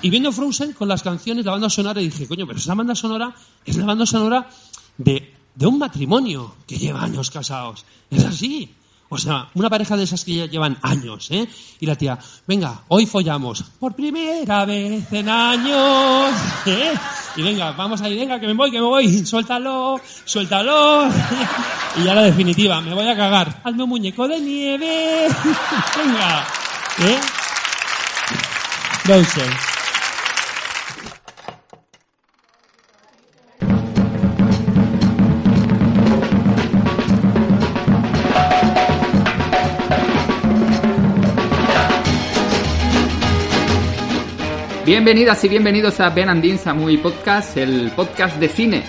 Y viendo Frozen con las canciones, la banda sonora, dije, coño, pero esa banda sonora es la banda sonora de, de un matrimonio que lleva años casados. Es así. O sea, una pareja de esas que ya llevan años, ¿eh? Y la tía, venga, hoy follamos. Por primera vez en años, ¿eh? Y venga, vamos ahí, venga, que me voy, que me voy. Suéltalo, suéltalo. Y ya la definitiva, me voy a cagar. Hazme un muñeco de nieve. Venga, ¿eh? Bienvenidas y bienvenidos a Ben and Dean's a Movie Podcast, el podcast de cine,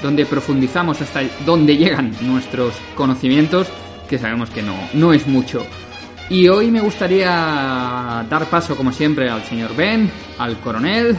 donde profundizamos hasta donde llegan nuestros conocimientos, que sabemos que no, no es mucho. Y hoy me gustaría dar paso, como siempre, al señor Ben, al coronel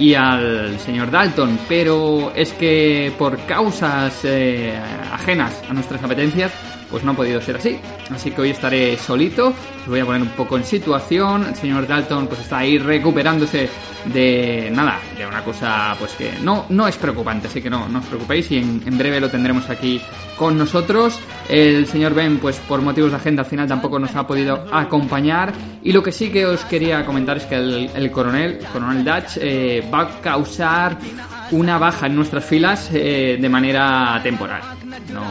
y al señor Dalton, pero es que por causas eh, ajenas a nuestras apetencias, pues no ha podido ser así. Así que hoy estaré solito, os voy a poner un poco en situación. El señor Dalton pues está ahí recuperándose de nada, de una cosa pues que no, no es preocupante, así que no, no os preocupéis y en, breve lo tendremos aquí con nosotros. El señor Ben, pues por motivos de agenda al final tampoco nos ha podido acompañar. Y lo que sí que os quería comentar es que el, el coronel, coronel Dutch, eh, va a causar una baja en nuestras filas eh, de manera temporal. No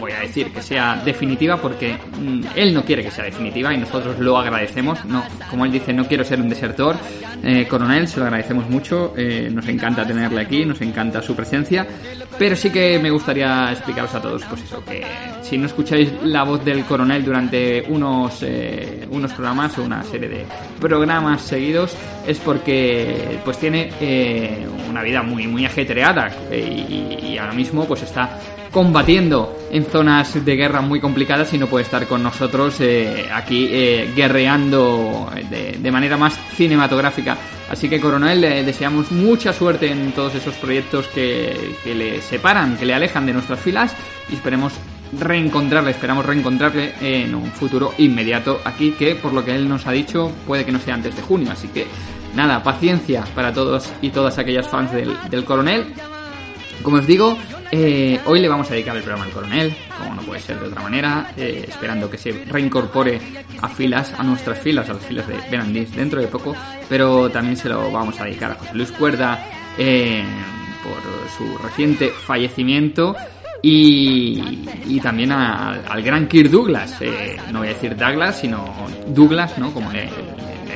voy a decir que sea definitiva porque mm, él no quiere que sea definitiva y nosotros lo agradecemos. No, como él dice, no quiero ser un desertor. Eh, coronel, se lo agradecemos mucho. eh, nos encanta tenerle aquí, nos encanta su presencia. Pero sí que me gustaría explicaros a todos, pues eso, que si no escucháis la voz del coronel durante unos, eh, unos programas o una serie de programas seguidos, es porque pues tiene eh, una vida muy, muy ajetreada eh, y, y ahora mismo pues está combatiendo en zonas de guerra muy complicadas y no puede estar con nosotros eh, aquí eh, guerreando de, manera más cinematográfica. Así que, coronel, le deseamos mucha suerte en todos esos proyectos que, que le separan, que le alejan de nuestras filas y esperemos reencontrarle, esperamos reencontrarle en un futuro inmediato aquí, que por lo que él nos ha dicho puede que no sea antes de junio. Así que, nada, paciencia para todos y todas aquellas fans del, del coronel. Como os digo, eh, hoy le vamos a dedicar el programa al coronel, como no puede ser de otra manera, eh, esperando que se reincorpore a filas, a nuestras filas, a las filas de Benandís dentro de poco, pero también se lo vamos a dedicar a José Luis Cuerda eh, por su reciente fallecimiento y, también al gran Kirk Douglas, no voy a decir Douglas, sino Douglas, ¿no? Como le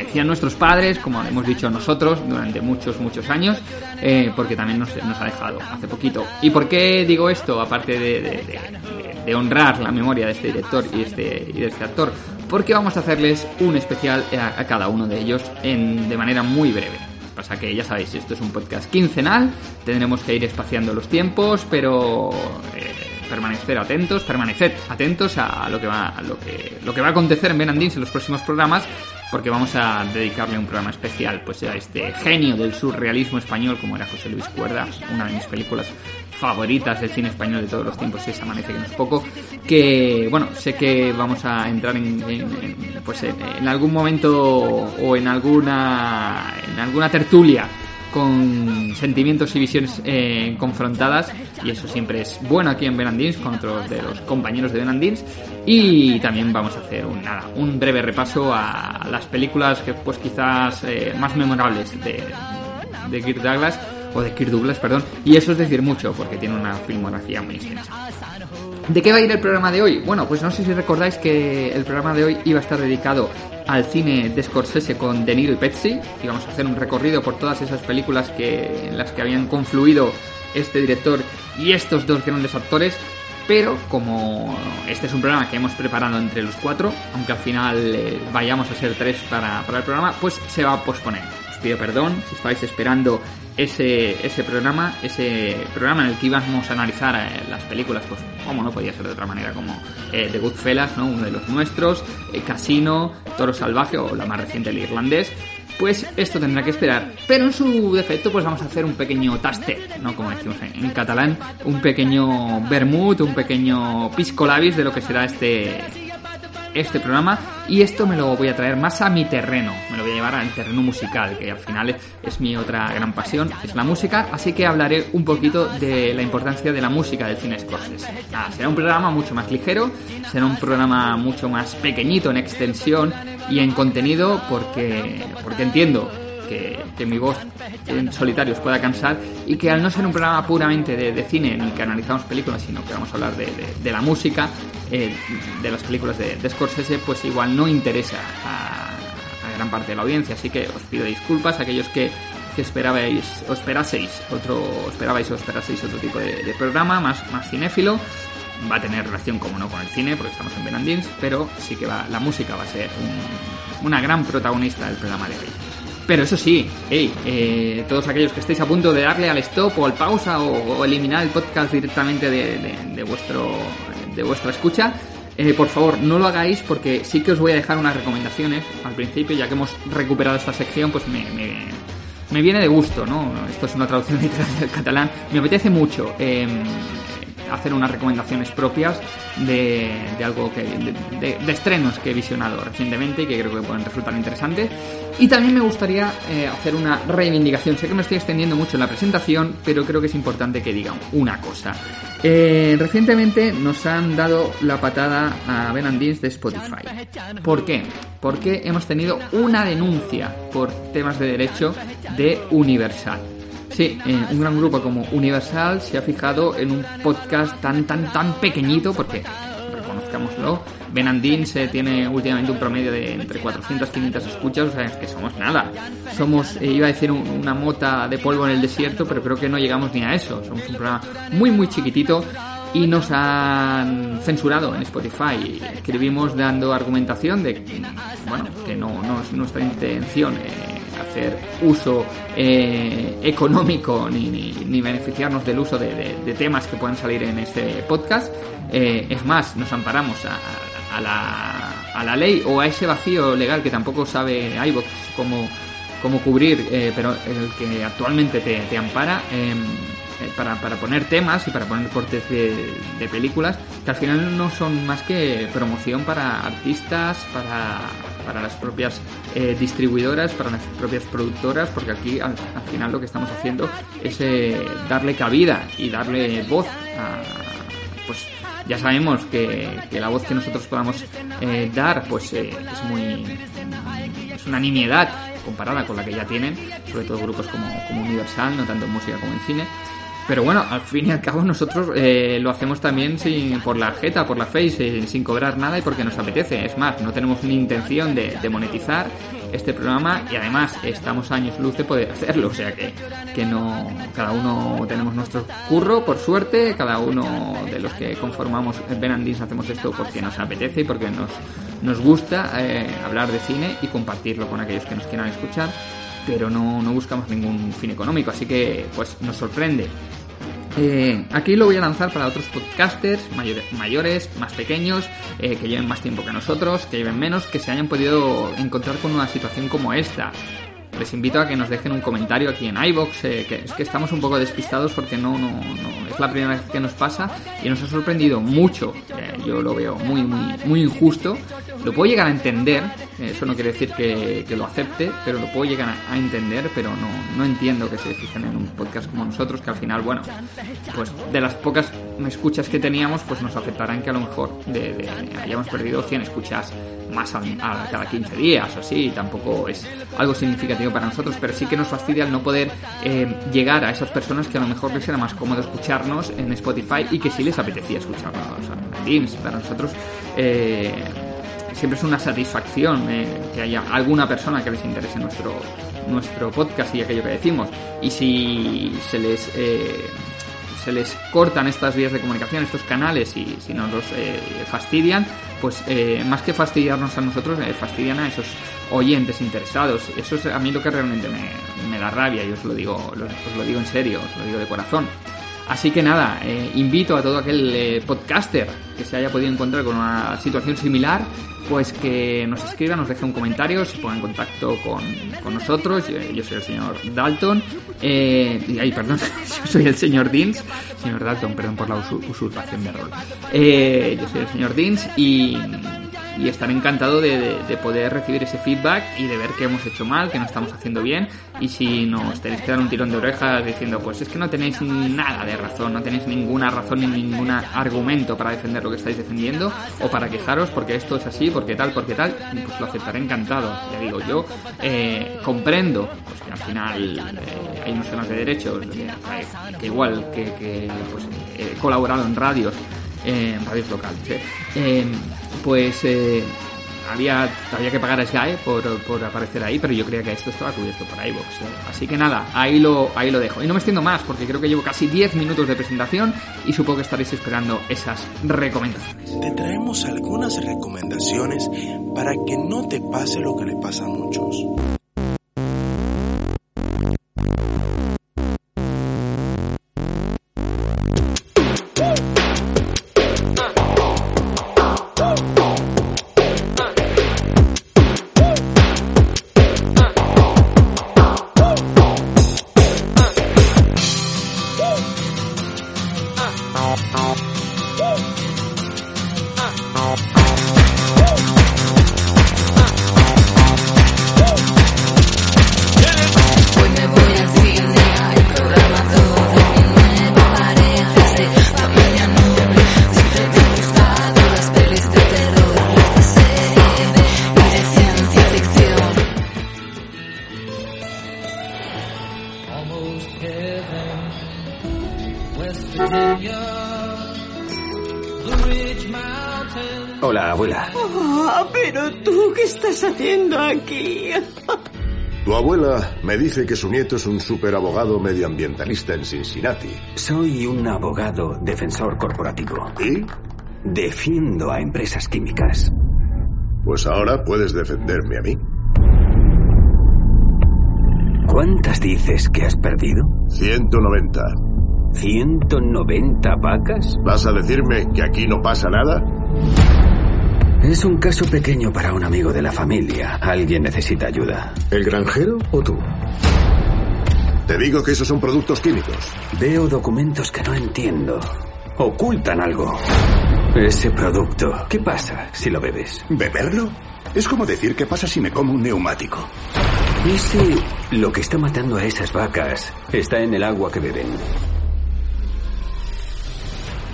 decían nuestros padres, como hemos dicho nosotros durante muchos, muchos años, eh, porque también nos, nos ha dejado hace poquito. ¿Y por qué digo esto? Aparte de, honrar la memoria de este director y, este, y de este actor, porque vamos a hacerles un especial a, a cada uno de ellos en, de manera muy breve. Pasa que ya sabéis, esto es un podcast quincenal, tendremos que ir espaciando los tiempos, pero eh, permanecer atentos, permaneced atentos a lo que va, a lo que, lo que va a acontecer en Benandins en los próximos programas, porque vamos a dedicarle un programa especial pues a este genio del surrealismo español como era José Luis Cuerda, una de mis películas favoritas del cine español de todos los tiempos es Amanece que no es poco que bueno sé que vamos a entrar en, en- pues en, en algún momento o en alguna en alguna tertulia con sentimientos y visiones eh, confrontadas y eso siempre es bueno aquí en Benandins con otros de los compañeros de Benandins y también vamos a hacer un, breve repaso a las películas que pues quizás eh, más memorables de, de Kirk Douglas o de Kirk Douglas, perdón, y eso es decir mucho porque tiene una filmografía muy extensa. ¿De qué va a ir el programa de hoy? Bueno, pues no sé si recordáis que el programa de hoy iba a estar dedicado al cine de Scorsese con De Niro y Pepsi. Y vamos a hacer un recorrido por todas esas películas que, en las que habían confluido este director y estos dos grandes actores. Pero como este es un programa que hemos preparado entre los cuatro, aunque al final eh, vayamos a ser tres para, para el programa, pues se va a posponer. Os pido perdón si estáis esperando ese, ese programa, ese programa en el que íbamos a analizar eh, las películas, pues como no podía ser de otra manera, como eh, The Goodfellas, ¿no? uno de los nuestros, eh, Casino, Toro Salvaje o la más reciente, El Irlandés, pues esto tendrá que esperar. Pero en su defecto, pues vamos a hacer un pequeño tastet, ¿no? Como decimos en, en catalán, un pequeño vermut, un pequeño pisco labis de lo que será este este programa y esto me lo voy a traer más a mi terreno, me lo voy a llevar al terreno musical, que al final es mi otra gran pasión, es la música, así que hablaré un poquito de la importancia de la música del cine Scorsese. será un programa mucho más ligero, será un programa mucho más pequeñito en extensión y en contenido porque, porque entiendo que, mi voz en solitario os pueda cansar y que al no ser un programa puramente de, cine en el que analizamos películas, sino que vamos a hablar de, la música, eh, de las películas de, Scorsese, pues igual no interesa a, gran parte de la audiencia. Así que os pido disculpas a aquellos que, esperabais o esperaseis otro esperabais o esperaseis otro tipo de, programa más, más cinéfilo va a tener relación como no con el cine porque estamos en Benandins pero sí que va, la música va a ser una gran protagonista del programa de hoy pero eso sí, eh, todos aquellos que estéis a punto de darle al stop o al pausa o, eliminar el podcast directamente de, vuestro, de vuestra escucha, eh, por favor no lo hagáis porque sí que os voy a dejar unas recomendaciones al principio, ya que hemos recuperado esta sección, pues me, me, viene de gusto, ¿no? Esto es una traducción literal del catalán. Me apetece mucho. Em, hacer unas recomendaciones propias de, algo que de, estrenos que he visionado recientemente y que creo que pueden resultar interesantes y también me gustaría eh, hacer una reivindicación. Sé que me estoy extendiendo mucho en la presentación, pero creo que es importante que diga una cosa. Eh, recientemente nos han dado la patada a Ben de Spotify. ¿Por qué? Porque hemos tenido una denuncia por temas de derecho de Universal. Sí, eh, un gran grupo como Universal se ha fijado en un podcast tan, tan, tan pequeñito, porque, reconozcámoslo, Ben se tiene últimamente un promedio de entre 400 y 500 escuchas, o sea, es que somos nada. Somos, eh, iba a decir, una mota de polvo en el desierto, pero creo que no llegamos ni a eso. Somos un programa muy, muy chiquitito y nos han censurado en Spotify. Escribimos dando argumentación de bueno, que no, es nuestra intención. Eh, uso eh, económico ni, ni, beneficiarnos del uso de, temas que puedan salir en este podcast. es más, nos amparamos a, a la, ley o a ese vacío legal que tampoco sabe iVox cómo, cómo cubrir, eh, pero el que actualmente te, te ampara. Em, eh, para, para, poner temas y para poner cortes de, de, películas que al final no son más que promoción para artistas, para, para las propias eh, distribuidoras, para las propias productoras, porque aquí al, final lo que estamos haciendo es darle cabida y darle voz pues, ya sabemos que, la voz que nosotros podamos eh, dar pues eh, es muy es una nimiedad comparada con la que ya tienen sobre todo grupos como Universal no tanto en música como en cine pero bueno, al fin y al cabo nosotros eh, lo hacemos también sin, por la jeta, por la face, sin cobrar nada y porque nos apetece. Es más, no tenemos ni intención de, monetizar este programa y además estamos años luz de poder hacerlo, o sea que, que no, cada uno tenemos nuestro curro, por suerte, cada uno de los que conformamos Benandis hacemos esto porque nos apetece y porque nos, nos gusta eh, hablar de cine y compartirlo con aquellos que nos quieran escuchar, pero no, no buscamos ningún fin económico, así que pues nos sorprende. Eh, aquí lo voy a lanzar para otros podcasters mayores, más pequeños, eh, que lleven más tiempo que nosotros, que lleven menos, que se hayan podido encontrar con una situación como esta les invito a que nos dejen un comentario aquí en iBox, eh, que es que estamos un poco despistados porque no, no, no, es la primera vez que nos pasa y nos ha sorprendido mucho. Eh, yo lo veo muy, muy, muy injusto. Lo puedo llegar a entender, eso no quiere decir que, que lo acepte, pero lo puedo llegar a, entender, pero no, no entiendo que se fijen en un podcast como nosotros, que al final, bueno, pues de las pocas escuchas que teníamos, pues nos afectarán que a lo mejor de, hayamos perdido 100 escuchas más a, cada 15 días o así, tampoco es algo significativo para nosotros, pero sí que nos fastidia el no poder eh, llegar a esas personas que a lo mejor les era más cómodo escucharnos en Spotify y que sí les apetecía escucharnos en Teams. Para nosotros eh, siempre es una satisfacción eh, que haya alguna persona que les interese nuestro nuestro podcast y aquello que decimos. Y si se les se les cortan estas vías de comunicación, estos canales y si nos los fastidian, pues eh, más que fastidiarnos a nosotros, eh, fastidian a esos oyentes interesados. Eso es a mí lo que realmente me, da rabia y os lo digo, os lo digo en serio, os lo digo de corazón. Así que nada, eh, invito a todo aquel podcaster que se haya podido encontrar con una situación similar pues que nos escriba, nos deje un comentario, se ponga en contacto con, con nosotros. Yo, soy el señor Dalton. Eh, ay, perdón, yo soy el señor Deans. Señor Dalton, perdón por la usurpación de rol. Eh, yo soy el señor Deans y y estaré encantado de, de, poder recibir ese feedback y de ver qué hemos hecho mal, qué no estamos haciendo bien y si nos tenéis que dar un tirón de orejas diciendo pues es que no tenéis nada de razón, no tenéis ninguna razón ni ningún argumento para defender lo que estáis defendiendo o para quejaros porque esto es así, porque tal, porque tal, pues lo aceptaré encantado. Ya digo, yo eh, comprendo pues, que al final eh, hay unos temas de derechos que, igual que, que pues, he colaborado en radios en radios locales. Pues eh, había, había que pagar a Sky por, por, aparecer ahí, pero yo creía que esto estaba cubierto por iVoox. ¿eh? Así que nada, ahí lo, ahí lo dejo. Y no me extiendo más, porque creo que llevo casi 10 minutos de presentación y supongo que estaréis esperando esas recomendaciones. Te traemos algunas recomendaciones para que no te pase lo que le pasa a muchos. Dice que su nieto es un superabogado medioambientalista en Cincinnati. Soy un abogado defensor corporativo. ¿Y? Defiendo a empresas químicas. Pues ahora puedes defenderme a mí. ¿Cuántas dices que has perdido? 190. ¿190 vacas? ¿Vas a decirme que aquí no pasa nada? Es un caso pequeño para un amigo de la familia. Alguien necesita ayuda. ¿El granjero o tú? Te digo que esos son productos químicos. Veo documentos que no entiendo. Ocultan algo. Ese producto, ¿qué pasa si lo bebes? ¿Beberlo? Es como decir qué pasa si me como un neumático. ¿Y si lo que está matando a esas vacas está en el agua que beben?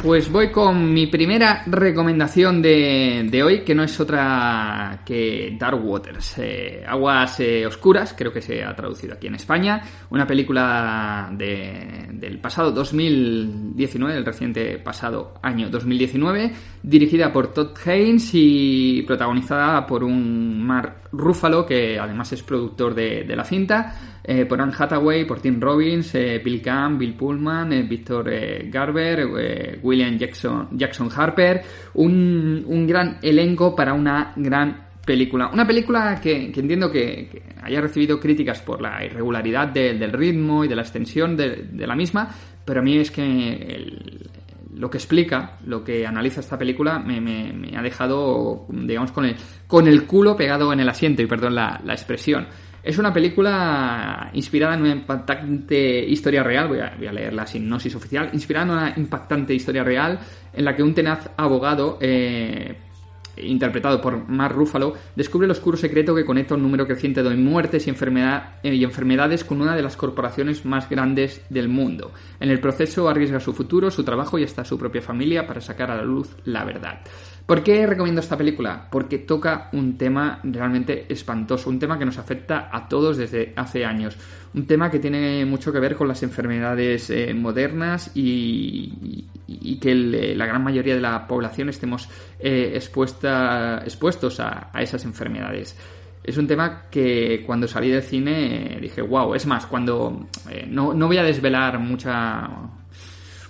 Pues voy con mi primera recomendación de, de hoy, que no es otra que Dark Waters, eh, Aguas eh, Oscuras, creo que se ha traducido aquí en España, una película de, del pasado 2019, del reciente pasado año 2019, dirigida por Todd Haynes y protagonizada por un Mark Ruffalo, que además es productor de, la cinta, eh, por Anne Hathaway, por Tim Robbins, Bill Camp, Bill Pullman, Victor Garber, William Jackson, Harper, un, un, gran elenco para una gran película. Una película que, entiendo que, haya recibido críticas por la irregularidad de, del ritmo y de la extensión de, la misma, pero a mí es que lo que explica, lo que analiza esta película, me, me, me, ha dejado, digamos, con el, con el culo pegado en el asiento, y perdón la, la expresión. Es una película inspirada en una impactante historia real, voy a, voy a, leer la sinopsis oficial, inspirada en una impactante historia real en la que un tenaz abogado, eh, interpretado por Mark Ruffalo, descubre el oscuro secreto que conecta un número creciente de muertes y, eh, y enfermedades con una de las corporaciones más grandes del mundo. En el proceso arriesga su futuro, su trabajo y hasta su propia familia para sacar a la luz la verdad. ¿Por qué recomiendo esta película? Porque toca un tema realmente espantoso, un tema que nos afecta a todos desde hace años, un tema que tiene mucho que ver con las enfermedades eh, modernas y, que el, la gran mayoría de la población estemos eh, expuesta, expuestos a, a, esas enfermedades. Es un tema que cuando salí del cine eh, dije, wow, es más, cuando eh, no, no voy a desvelar mucha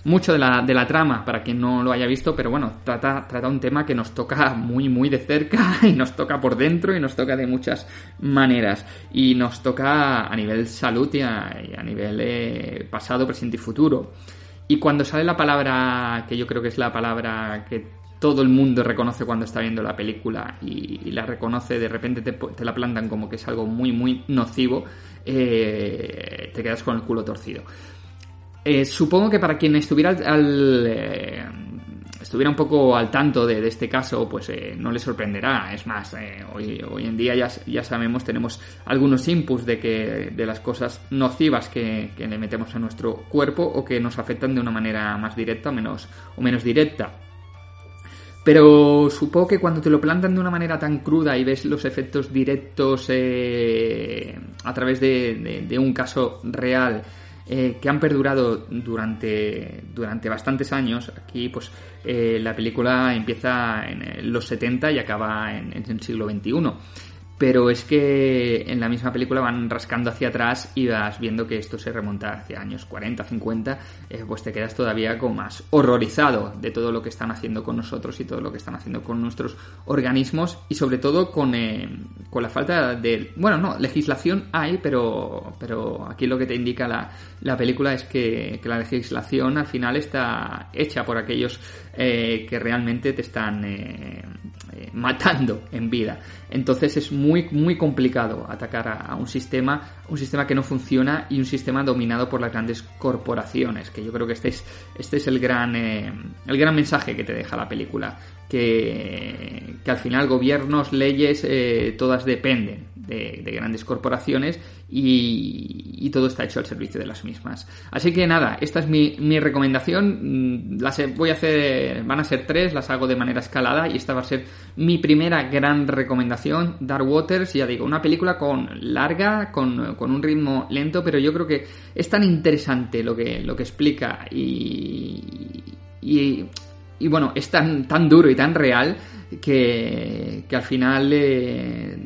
mucho de la, de la trama para quien no lo haya visto, pero bueno, trata, trata un tema que nos toca muy, muy de cerca y nos toca por dentro y nos toca de muchas maneras. Y nos toca a nivel salud y a, a nivel eh, pasado, presente y futuro. Y cuando sale la palabra, que yo creo que es la palabra que todo el mundo reconoce cuando está viendo la película y, y la reconoce, de repente te, te, la plantan como que es algo muy, muy nocivo, eh, te quedas con el culo torcido. Eh, supongo que para quien estuviera al, eh, estuviera un poco al tanto de, este caso, pues eh, no le sorprenderá. Es más, hoy, en día ya, sabemos, tenemos algunos inputs de que de las cosas nocivas que, le metemos a nuestro cuerpo o que nos afectan de una manera más directa menos, o menos directa. Pero supongo que cuando te lo plantan de una manera tan cruda y ves los efectos directos a través de, un caso real eh, que han perdurado durante, durante bastantes años, aquí pues eh, la película empieza en los 70 y acaba en, en el siglo XXI pero es que en la misma película van rascando hacia atrás y vas viendo que esto se remonta hacia años 40, 50, eh, pues te quedas todavía como más horrorizado de todo lo que están haciendo con nosotros y todo lo que están haciendo con nuestros organismos y sobre todo con, eh, con la falta de... Bueno, no, legislación hay, pero, pero aquí lo que te indica la, la película es que, que, la legislación al final está hecha por aquellos eh, que realmente te están matando en vida. Entonces es muy, muy complicado atacar a, un sistema, un sistema que no funciona y un sistema dominado por las grandes corporaciones, que yo creo que este es, este es el, gran, eh, el gran mensaje que te deja la película, que, que al final gobiernos, leyes, eh, todas dependen de, grandes corporaciones y, todo está hecho al servicio de las mismas. Así que nada, esta es mi, mi recomendación. Mm, las voy a hacer, van a ser tres, las hago de manera escalada y esta va a ser mi primera gran recomendación. Dark Waters, ya digo, una película con larga, con, con un ritmo lento, pero yo creo que es tan interesante lo que, lo que explica y, y, y bueno, es tan, tan duro y tan real que, que al final eh,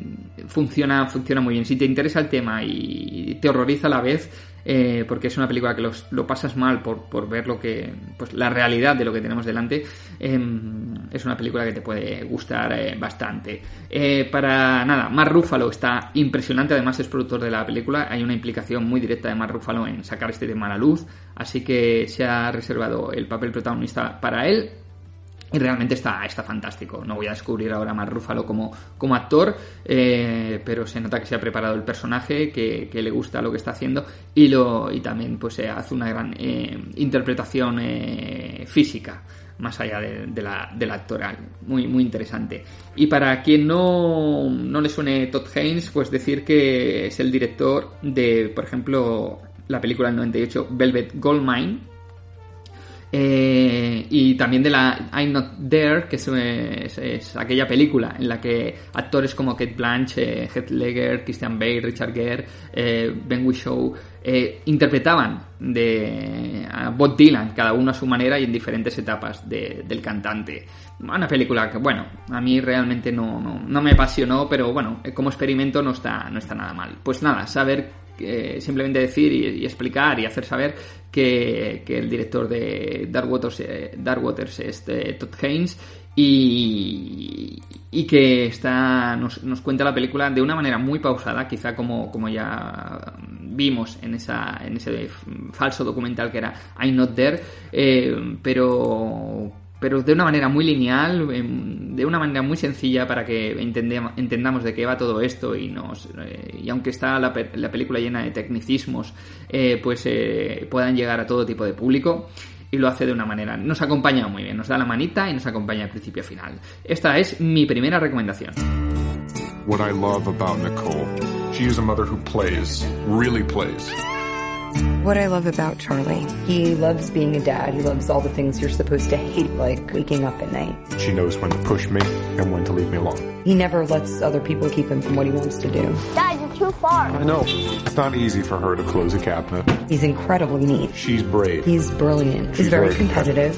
funciona, funciona muy bien. Si te interesa el tema y te horroriza a la vez, eh, porque es una película que lo pasas mal por, por, ver lo que, pues la realidad de lo que tenemos delante, em, es una película que te puede gustar eh, bastante. Eh, para nada, Mark Ruffalo está impresionante, además es productor de la película, hay una implicación muy directa de Mark Ruffalo en sacar este tema a la luz, así que se ha reservado el papel protagonista para él. Y realmente está, está fantástico. No voy a descubrir ahora más Rúfalo como, como actor, eh, pero se nota que se ha preparado el personaje, que, le gusta lo que está haciendo y, lo, y también pues, hace una gran eh, interpretación eh, física más allá de, la, de, actoral. Muy, muy interesante. Y para quien no, no le suene Todd Haynes, pues decir que es el director de, por ejemplo, la película del 98 Velvet Goldmine eh, y también de la I'm Not There, que es, aquella película en la que actores como Kate Blanche, Heath Ledger, Christian Bale, Richard Gere, eh, Ben Whishaw eh, interpretaban de a Bob Dylan, cada uno a su manera y en diferentes etapas del cantante. Una película que, bueno, a mí realmente no, no, me apasionó, pero bueno, como experimento no está, no está nada mal. Pues nada, saber simplemente decir y, explicar y hacer saber que, el director de Dark Waters, eh, Dark Waters es eh, Todd Haynes y, que está, nos, nos, cuenta la película de una manera muy pausada, quizá como, como ya vimos en, esa, en ese falso documental que era I'm Not There, eh, pero pero de una manera muy lineal, em, de una manera muy sencilla para que entendamos de qué va todo esto y nos eh, y aunque está la, película llena de tecnicismos, eh, pues puedan llegar a todo tipo de público y lo hace de una manera, nos acompaña muy bien, nos da la manita y nos acompaña al principio final. Esta es mi primera recomendación. What I love about Nicole, she is a mother who plays, really plays. What I love about Charlie, he loves being a dad. He loves all the things you're supposed to hate, like waking up at night. She knows when to push me and when to leave me alone. He never lets other people keep him from what he wants to do. Dad, you're too far. I know. It's not easy for her to close a cabinet. He's incredibly neat. She's brave. He's brilliant. She's He's very, very competitive.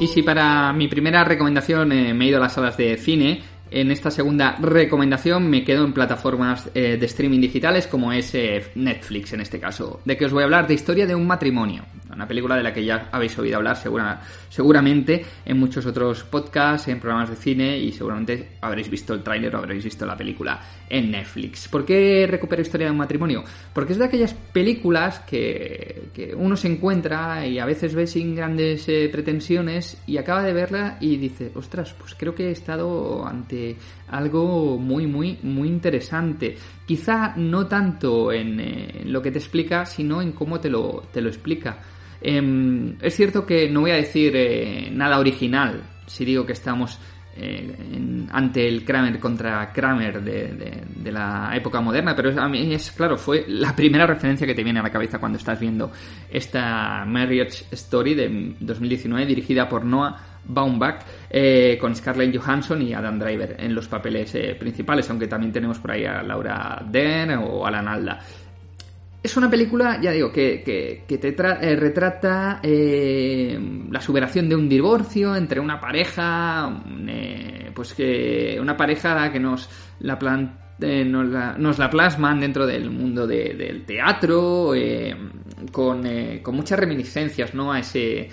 Y si para mi primera recomendación eh, me he ido a las salas de cine, En esta segunda recomendación me quedo en plataformas eh, de streaming digitales como es eh, Netflix en este caso, de que os voy a hablar de Historia de un matrimonio, una película de la que ya habéis oído hablar segura, seguramente en muchos otros podcasts, en programas de cine y seguramente habréis visto el tráiler o habréis visto la película en Netflix. ¿Por qué recupero Historia de un matrimonio? Porque es de aquellas películas que, uno se encuentra y a veces ve sin grandes eh, pretensiones y acaba de verla y dice, ostras, pues creo que he estado ante algo muy, muy, muy interesante. Quizá no tanto en, lo que te explica, sino en cómo te lo, te lo explica. Em, es cierto que no voy a decir eh, nada original si digo que estamos eh, ante el Kramer contra Kramer de, la época moderna, pero a mí es claro, fue la primera referencia que te viene a la cabeza cuando estás viendo esta Marriage Story de 2019 dirigida por Noah Baumbach eh, con Scarlett Johansson y Adam Driver en los papeles principales, aunque también tenemos por ahí a Laura Dern o Alan Alda. Es una película, ya digo, que, te eh, retrata eh, la superación de un divorcio entre una pareja, eh, pues que una pareja que nos la, nos, la plasman dentro del mundo del teatro, con, con, muchas reminiscencias, ¿no? A ese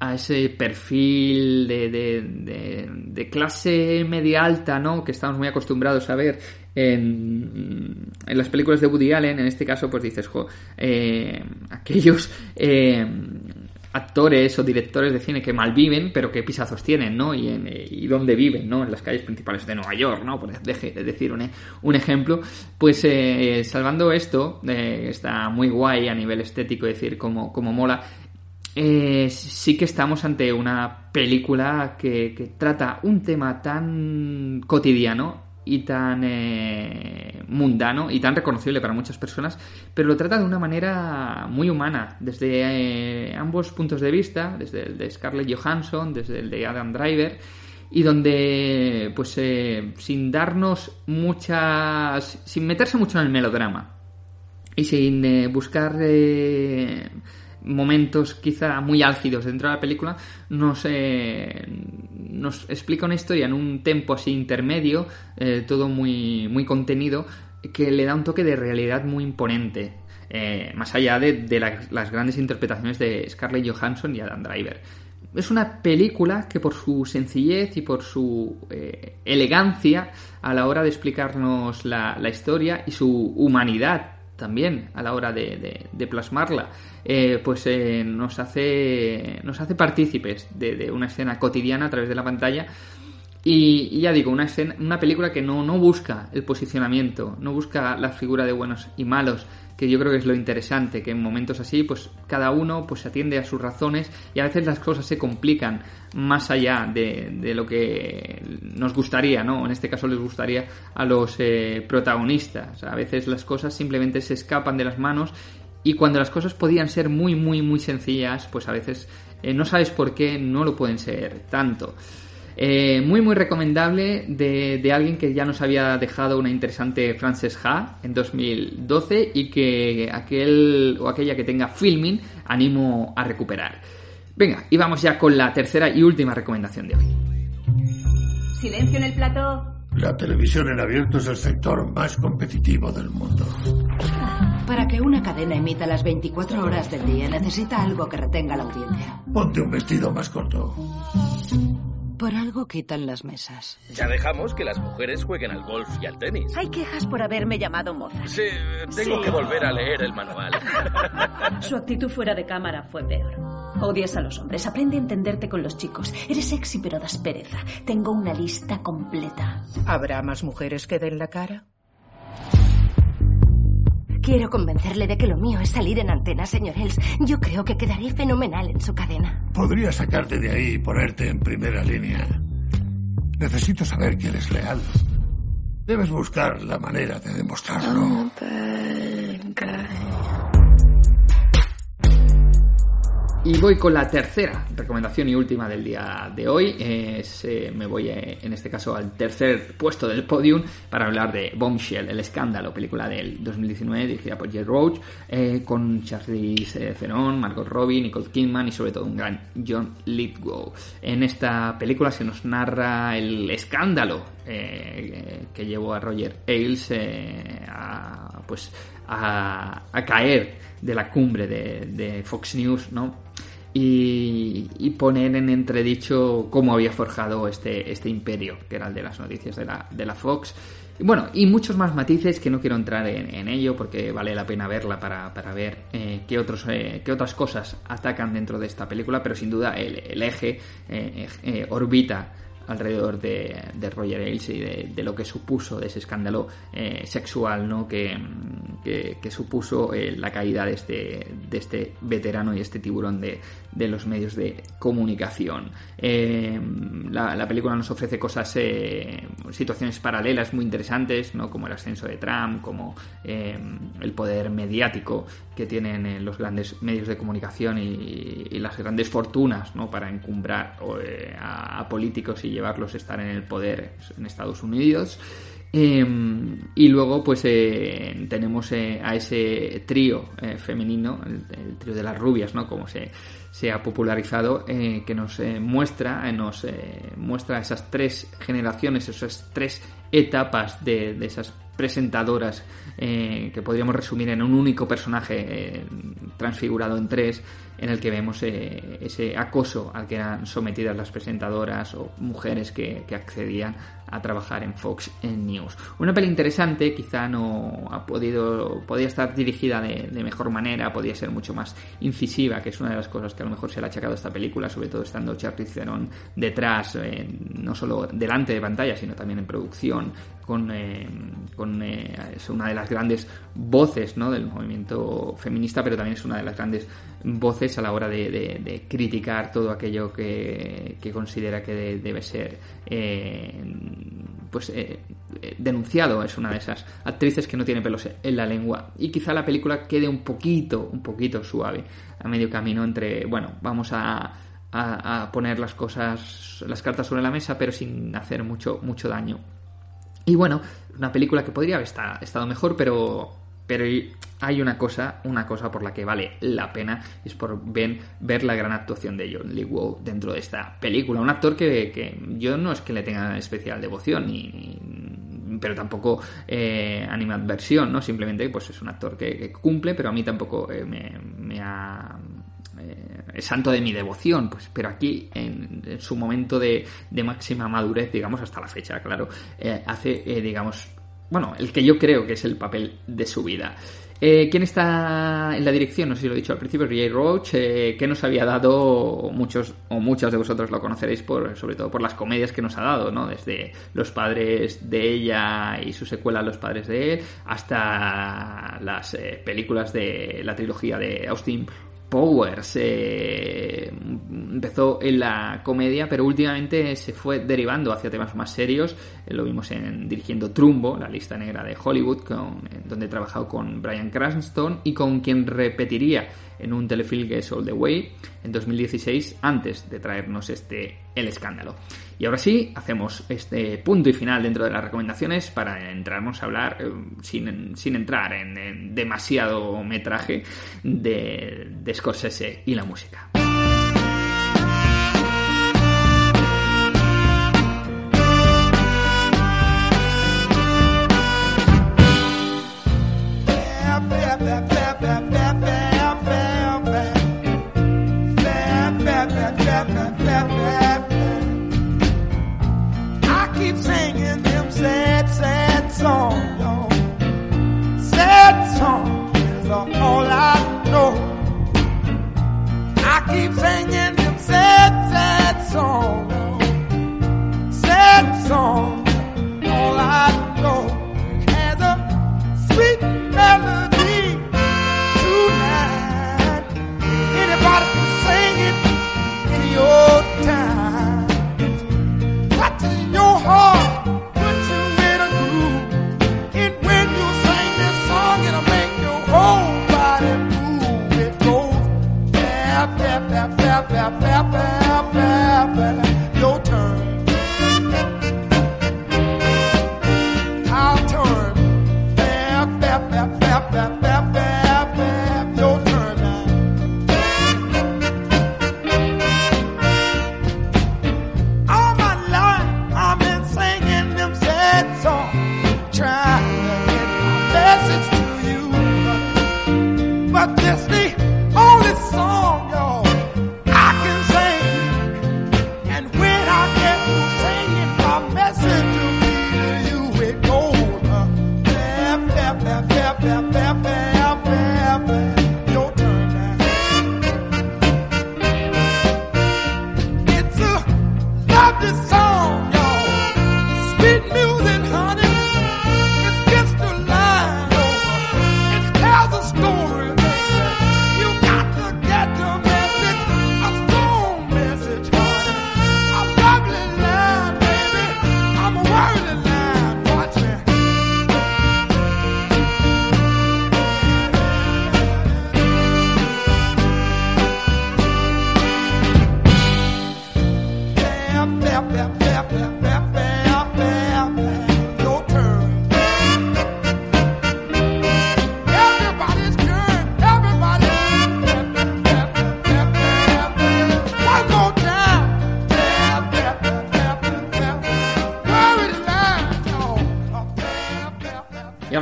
a ese perfil de, de, de, clase media alta, ¿no? Que estamos muy acostumbrados a ver en, en las películas de Woody Allen. En este caso, pues dices, jo, eh, aquellos eh, actores o directores de cine que malviven, pero que pisazos tienen, ¿no? Y, en, y dónde viven, ¿no? En las calles principales de Nueva York, ¿no? Por decir un, un ejemplo. Pues eh, salvando esto, está muy guay a nivel estético, decir, como, como mola eh, sí que estamos ante una película que, trata un tema tan cotidiano y tan eh, mundano y tan reconocible para muchas personas, pero lo trata de una manera muy humana, desde eh, ambos puntos de vista, desde el de Scarlett Johansson, desde el de Adam Driver, y donde, pues, sin darnos muchas. sin meterse mucho en el melodrama y sin buscar momentos quizá muy álgidos dentro de la película, nos, eh, nos explica una historia en un tempo así intermedio, eh, todo muy, muy contenido, que le da un toque de realidad muy imponente. Eh, más allá de, las grandes interpretaciones de Scarlett Johansson y Adam Driver. Es una película que por su sencillez y por su elegancia a la hora de explicarnos la, la historia y su humanidad también a la hora de, plasmarla, eh, pues eh, nos, hace, nos hace partícipes de, una escena cotidiana a través de la pantalla. Y, ya digo, una, escena, una película que no, no busca el posicionamiento, no busca la figura de buenos y malos, que yo creo que es lo interesante, que en momentos así, pues cada uno pues atiende a sus razones y a veces las cosas se complican más allá de, lo que nos gustaría, ¿no? En este caso les gustaría a los eh, protagonistas. A veces las cosas simplemente se escapan de las manos y cuando las cosas podían ser muy, muy, muy sencillas, pues a veces eh, no sabes por qué no lo pueden ser tanto. Eh, muy, muy recomendable de, alguien que ya nos había dejado una interesante Frances Ha en 2012 y que aquel o aquella que tenga filming animo a recuperar. Venga, y vamos ya con la tercera y última recomendación de hoy. Silencio en el plato. La televisión en abierto es el sector más competitivo del mundo. Para que una cadena emita las 24 horas del día necesita algo que retenga la audiencia. Ponte un vestido más corto. Por algo quitan las mesas. Ya dejamos que las mujeres jueguen al golf y al tenis. Hay quejas por haberme llamado moza. Sí, tengo que volver a leer el manual. Su actitud fuera de cámara fue peor. Odias a los hombres. Aprende a entenderte con los chicos. Eres sexy pero das pereza. Tengo una lista completa. ¿Habrá más mujeres que den la cara? Quiero convencerle de que lo mío es salir en antena, señor Ells. Yo creo que quedaré fenomenal en su cadena. Podría sacarte de ahí y ponerte en primera línea. Necesito saber que eres leal. Debes buscar la manera de demostrarlo. Y voy con la tercera recomendación y última del día de hoy. Es, eh, me voy eh, en este caso al tercer puesto del podium para hablar de Bombshell, el escándalo, película del 2019 dirigida por Jay Roach, eh, con Charlize Theron, Margot Robbie, Nicole Kidman y sobre todo un gran John Lithgow. En esta película se nos narra el escándalo que llevó a Roger Ailes a, pues, a, caer de la cumbre de, Fox News, ¿no? y, poner en entredicho cómo había forjado este, este imperio, que era el de las noticias de la, de la Fox. Y bueno, y muchos más matices que no quiero entrar en, ello porque vale la pena verla para, ver eh, qué, otros, eh, qué otras cosas atacan dentro de esta película, pero sin duda el, eje eh, orbita alrededor de, Roger Ailes y de, lo que supuso de ese escándalo sexual ¿no? que, que, supuso eh, la caída de este, de este veterano y este tiburón de, de los medios de comunicación. Eh, la, película nos ofrece cosas, eh, situaciones paralelas muy interesantes, ¿no? como el ascenso de Trump, como el poder mediático que tienen los grandes medios de comunicación y, las grandes fortunas ¿no? para encumbrar a, políticos y llevarlos a estar en el poder en Estados Unidos. Y luego, pues eh, tenemos eh, a ese trío eh, femenino, el, trío de las rubias, ¿no? Como se, se ha popularizado, que nos muestra, nos muestra esas tres generaciones, esas tres etapas de, de esas presentadoras que podríamos resumir en un único personaje transfigurado en tres, en el que vemos ese acoso al que eran sometidas las presentadoras o mujeres que, accedían a trabajar en Fox News. Una peli interesante, quizá no ha podido, podía estar dirigida de, mejor manera, podía ser mucho más incisiva, que es una de las cosas que a lo mejor se le ha achacado a esta película, sobre todo estando Charlize Theron detrás, eh, no solo delante de pantalla, sino también en producción, con, eh, con eh, es una de las grandes voces del movimiento feminista, pero también es una de las grandes voces a la hora de, criticar todo aquello que, considera que debe ser pues eh, eh, denunciado. Es una de esas actrices que no tiene pelos en la lengua. Y quizá la película quede un poquito un poquito suave a medio camino entre bueno vamos a, poner las cosas las cartas sobre la mesa pero sin hacer mucho mucho daño y bueno una película que podría haber estado mejor pero pero hay una cosa, una cosa por la que vale la pena, es por ver, ver la gran actuación de John Lee Wow dentro de esta película. Un actor que, yo no es que le tenga especial devoción, ni, pero tampoco eh, animadversión, ¿no? Simplemente pues es un actor que, cumple, pero a mí tampoco eh, me, ha... Eh, santo de mi devoción, pues, pero aquí en, su momento de, máxima madurez, digamos, hasta la fecha, claro, eh, hace, digamos, bueno, el que yo creo que es el papel de su vida. Eh, ¿Quién está en la dirección? No sé si lo he dicho al principio, Ray Roach, eh, que nos había dado, muchos o muchas de vosotros lo conoceréis por, sobre todo por las comedias que nos ha dado, ¿no? Desde Los padres de ella y su secuela Los padres de él, hasta las eh, películas de la trilogía de Austin Powers. Eh, empezó en la comedia, pero últimamente se fue derivando hacia temas más serios. Eh, lo vimos en dirigiendo Trumbo, la lista negra de Hollywood, donde he trabajado con Brian Cranston y con quien repetiría en un telefilm que es All the Way en 2016 antes de traernos este El escándalo. Y ahora sí, hacemos este punto y final dentro de las recomendaciones para entrarnos a hablar eh, sin, sin, entrar en, demasiado metraje de, de Scorsese y la música. all I know. I keep singing them sad, sad songs, sad songs, all I know.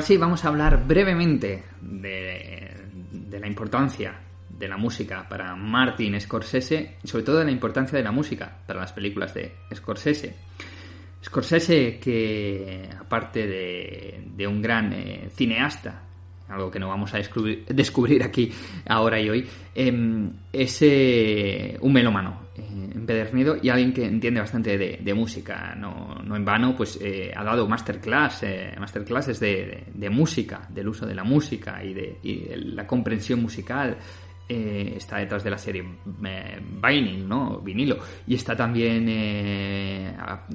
Sí, vamos a hablar brevemente de, la importancia de la música para Martin Scorsese sobre todo de la importancia de la música para las películas de Scorsese. Scorsese que aparte de, un gran eh, cineasta, algo que no vamos a descubrir, aquí ahora y hoy, eh, es eh, un melómano eh, empedernido y alguien que entiende bastante de, de música. No, no, en vano, pues eh, ha dado masterclass, masterclasses de, de, música, del uso de la música y de, y de la comprensión musical eh, está detrás de la serie eh, Vinyl, ¿no? Vinilo. Y está también. Eh, ha,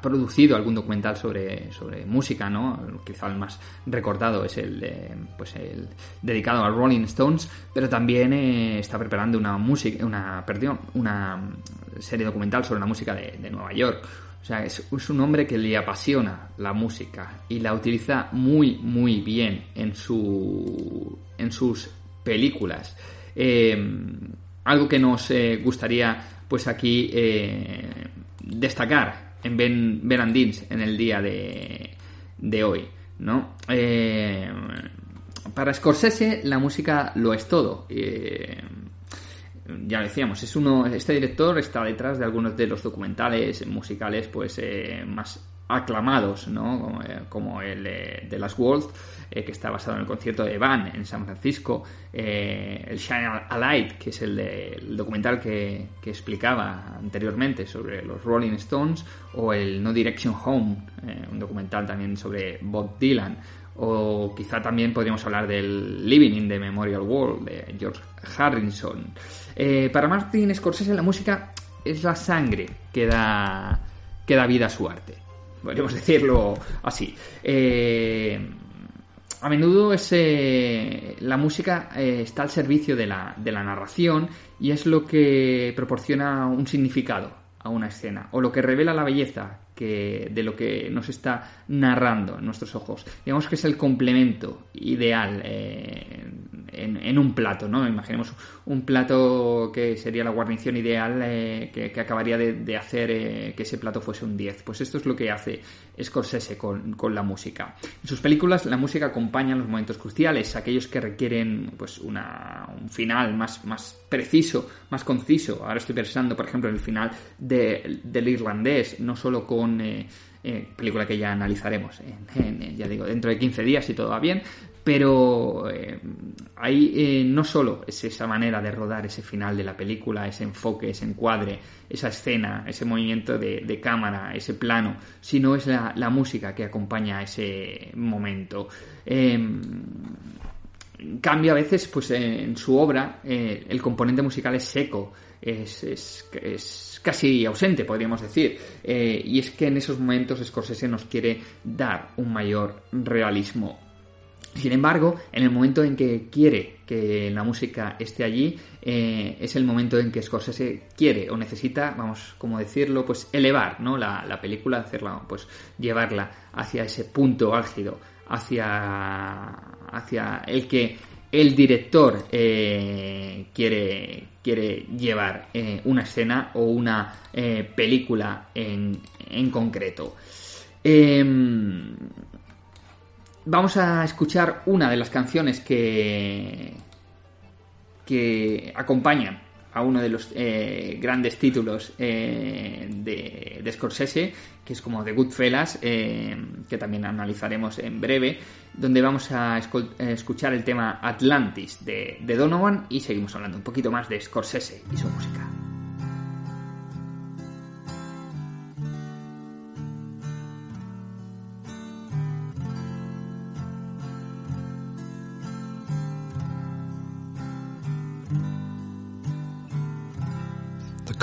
producido algún documental sobre, sobre música, ¿no? Quizá el más recordado es el, pues el dedicado a Rolling Stones, pero también eh, está preparando una música, una, perdón, una serie documental sobre la música de, de Nueva York. O sea, es, es, un hombre que le apasiona la música y la utiliza muy, muy bien en, su, en sus películas. Eh, algo que nos eh, gustaría pues aquí eh, destacar en Ben, ben Andins en el día de, de hoy, ¿no? para Scorsese la música lo es todo. ya decíamos, es uno, este director está detrás de algunos de los documentales musicales pues más aclamados, ¿no? Como, como el de Last World, eh, que está basado en el concierto de Van en San Francisco, eh, el Shine a Light, que es el, de, documental que, que, explicaba anteriormente sobre los Rolling Stones, o el No Direction Home, eh, un documental también sobre Bob Dylan, o quizá también podríamos hablar del Living in the Memorial World de George Harrison. para Martin Scorsese la música es la sangre que da, que da vida a su arte podríamos decirlo así. A menudo la música eh, está al servicio de la, de la narración y es lo que proporciona un significado a una escena o lo que revela la belleza que, de lo que nos está narrando en nuestros ojos. Digamos que es el complemento ideal eh, en, en, un plato, ¿no? Imaginemos un plato que sería la guarnición ideal eh, que, que, acabaría de, de hacer eh, que ese plato fuese un 10. Pues esto es lo que hace Scorsese con, con, la música. En sus películas la música acompaña los momentos cruciales, aquellos que requieren pues una, un final más, más preciso, más conciso. Ahora estoy pensando, por ejemplo, en el final de, del irlandés, no solo con eh, eh, película que ya analizaremos, en, ya digo, dentro de 15 días si todo va bien, pero eh, ahí eh, no solo es esa manera de rodar ese final de la película, ese enfoque, ese encuadre, esa escena, ese movimiento de, cámara, ese plano, sino es la, música que acompaña ese momento. Eh, cambio a veces, pues en su obra, eh, el componente musical es seco, es, es, es casi ausente, podríamos decir. Eh, y es que en esos momentos Scorsese nos quiere dar un mayor realismo. Sin embargo, en el momento en que quiere que la música esté allí, eh, es el momento en que Scorsese quiere o necesita, vamos, como decirlo, pues elevar, ¿no? La, la película, hacerla, pues llevarla hacia ese punto álgido, hacia, hacia el que el director eh, quiere, quiere llevar eh, una escena o una eh, película en, en concreto. Em, vamos a escuchar una de las canciones que, que acompañan a uno de los eh, grandes títulos eh, de, Scorsese, que es como The Goodfellas, eh, que también analizaremos en breve, donde vamos a escuchar el tema Atlantis de, de Donovan y seguimos hablando un poquito más de Scorsese y su música.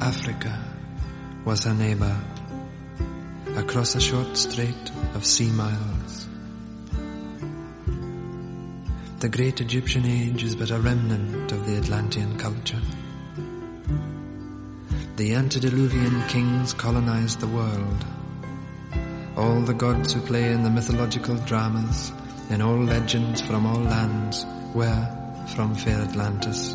Africa was her neighbor, across a short strait of sea miles. the great Egyptian age is but a remnant of the Atlantean culture. The antediluvian kings colonized the world. All the gods who play in the mythological dramas, in all legends from all lands, were from fair Atlantis.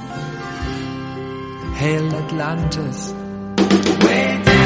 Hail Atlantis! Way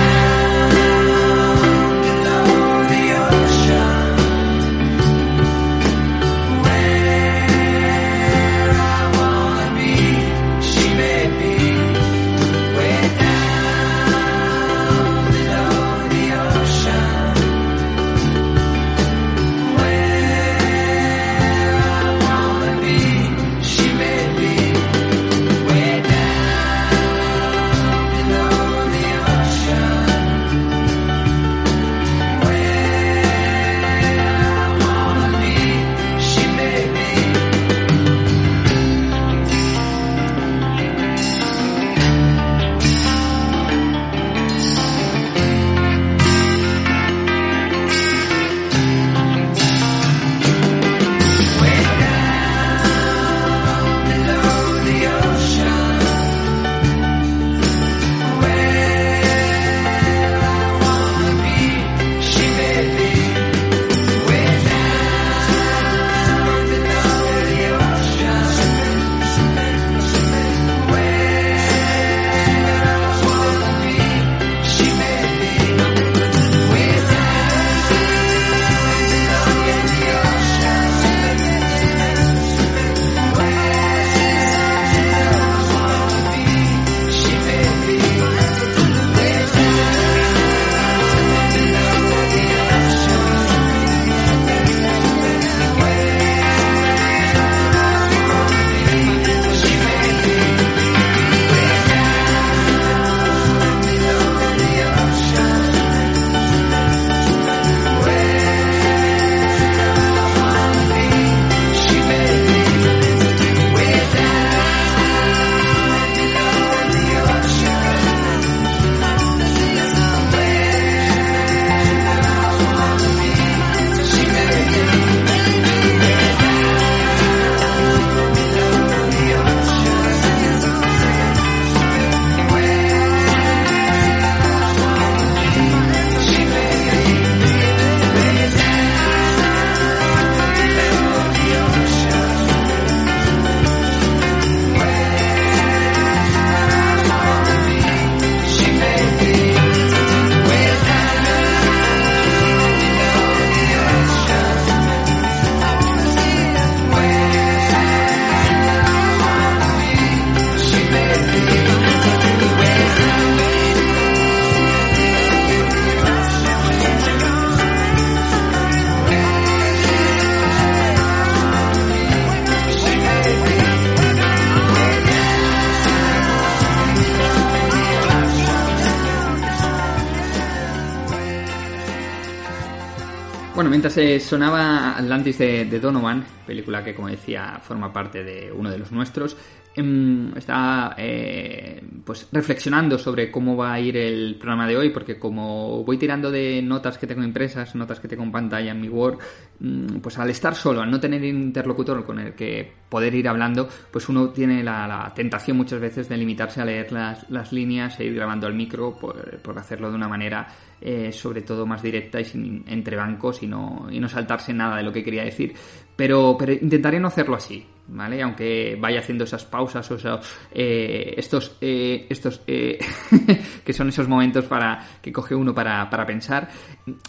sonaba Atlantis de, Donovan, película que, como decía, forma parte de uno de los nuestros, em, estaba eh, pues reflexionando sobre cómo va a ir el programa de hoy, porque como voy tirando de notas que tengo impresas, notas que tengo en pantalla en mi Word, mm, pues al estar solo, al no tener interlocutor con el que poder ir hablando, pues uno tiene la, tentación muchas veces de limitarse a leer las, líneas e ir grabando al micro por hacerlo de una manera eh, sobre todo más directa y sin entrebancos y no, y no saltarse nada de lo que quería decir. Pero, intentaré no hacerlo así, ¿vale? Aunque vaya haciendo esas pausas o esos, eh, estos, eh, estos eh, que son esos momentos para que coge uno para, para pensar.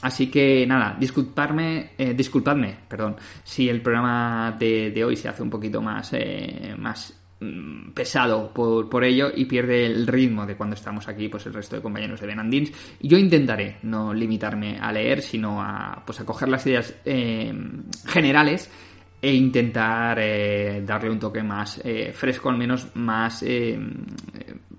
Así que nada, disculparme, eh, disculpadme, perdón, si el programa de, de hoy se hace un poquito más, más pesado por, por ello y pierde el ritmo de cuando estamos aquí pues el resto de compañeros de Benandins yo intentaré no limitarme a leer sino a pues a coger las ideas eh, generales e intentar eh, darle un toque más eh, fresco, al menos más eh,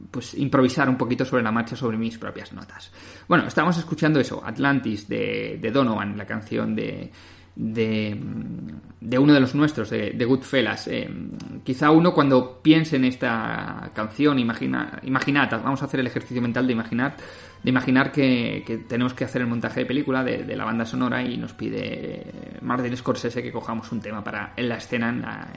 pues improvisar un poquito sobre la marcha sobre mis propias notas. Bueno, estamos escuchando eso, Atlantis de, de Donovan, la canción de, de, de, uno de los nuestros, de, de Goodfellas. Eh, quizá uno cuando piense en esta canción, imagina, imaginad, vamos a hacer el ejercicio mental de imaginar, de imaginar que, que tenemos que hacer el montaje de película de, de, la banda sonora y nos pide Martin Scorsese que cojamos un tema para en la escena en la,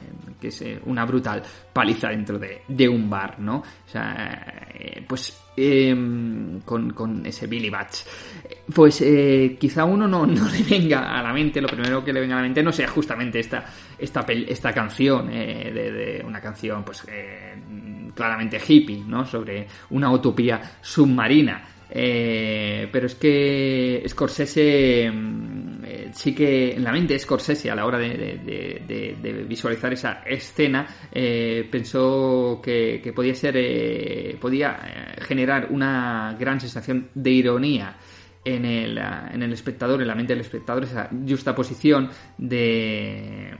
que es eh, una brutal paliza dentro de, de un bar, ¿no? O sea, eh, pues eh, con, con, ese Billy Batch. Pues eh, quizá uno no, no, le venga a la mente, lo primero que le venga a la mente no sea justamente esta, esta, esta canción, eh, de, de, una canción pues claramente hippie, ¿no? Sobre una utopía submarina. Eh, pero es que Scorsese eh, sí que en la mente Scorsese a la hora de, visualizar esa escena eh, pensó que, que, podía ser podía generar una gran sensación de ironía en el, en el espectador, en la mente del espectador, esa justa posición de,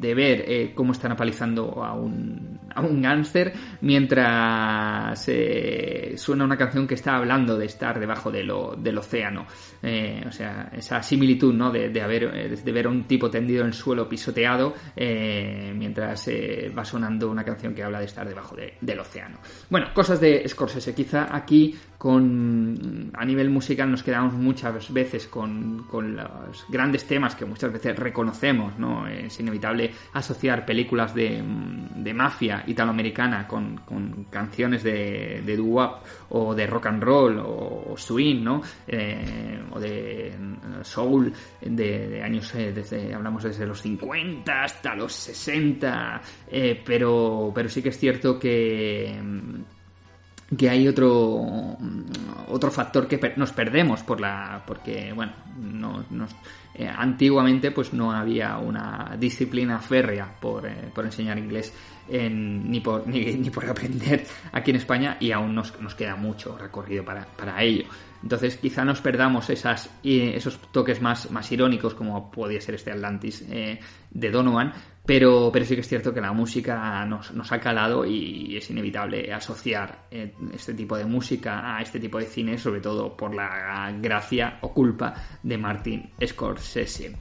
de ver cómo están apalizando a un, a un gángster mientras eh, suena una canción que está hablando de estar debajo de lo, del océano. Eh, o sea, esa similitud ¿no? de, de, haber, de ver a un tipo tendido en el suelo pisoteado mientras va sonando una canción que habla de estar debajo de, del océano. Bueno, cosas de Scorsese. Quizá aquí con a nivel musical nos quedamos muchas veces con, con los grandes temas que muchas veces reconocemos, ¿no? Es inevitable asociar películas de, de mafia italoamericana con, con canciones de, de doo-wop o de rock and roll o swing, ¿no? Eh, o de soul de, de años, eh, desde, hablamos desde los 50 hasta los 60, eh, pero, pero sí que es cierto que que hay otro otro factor que nos perdemos por la porque bueno no, nos, eh, antiguamente pues no había una disciplina férrea por, eh, por enseñar inglés en, ni, por, ni, por aprender aquí en España y aún nos, nos queda mucho recorrido para, para ello. Entonces quizá nos perdamos esas, esos toques más, más irónicos como podía ser este Atlantis eh, de Donovan pero, pero sí que es cierto que la música nos, nos ha calado y es inevitable asociar eh, este tipo de música a este tipo de cine, sobre todo por la gracia o culpa de Martin Scorsese.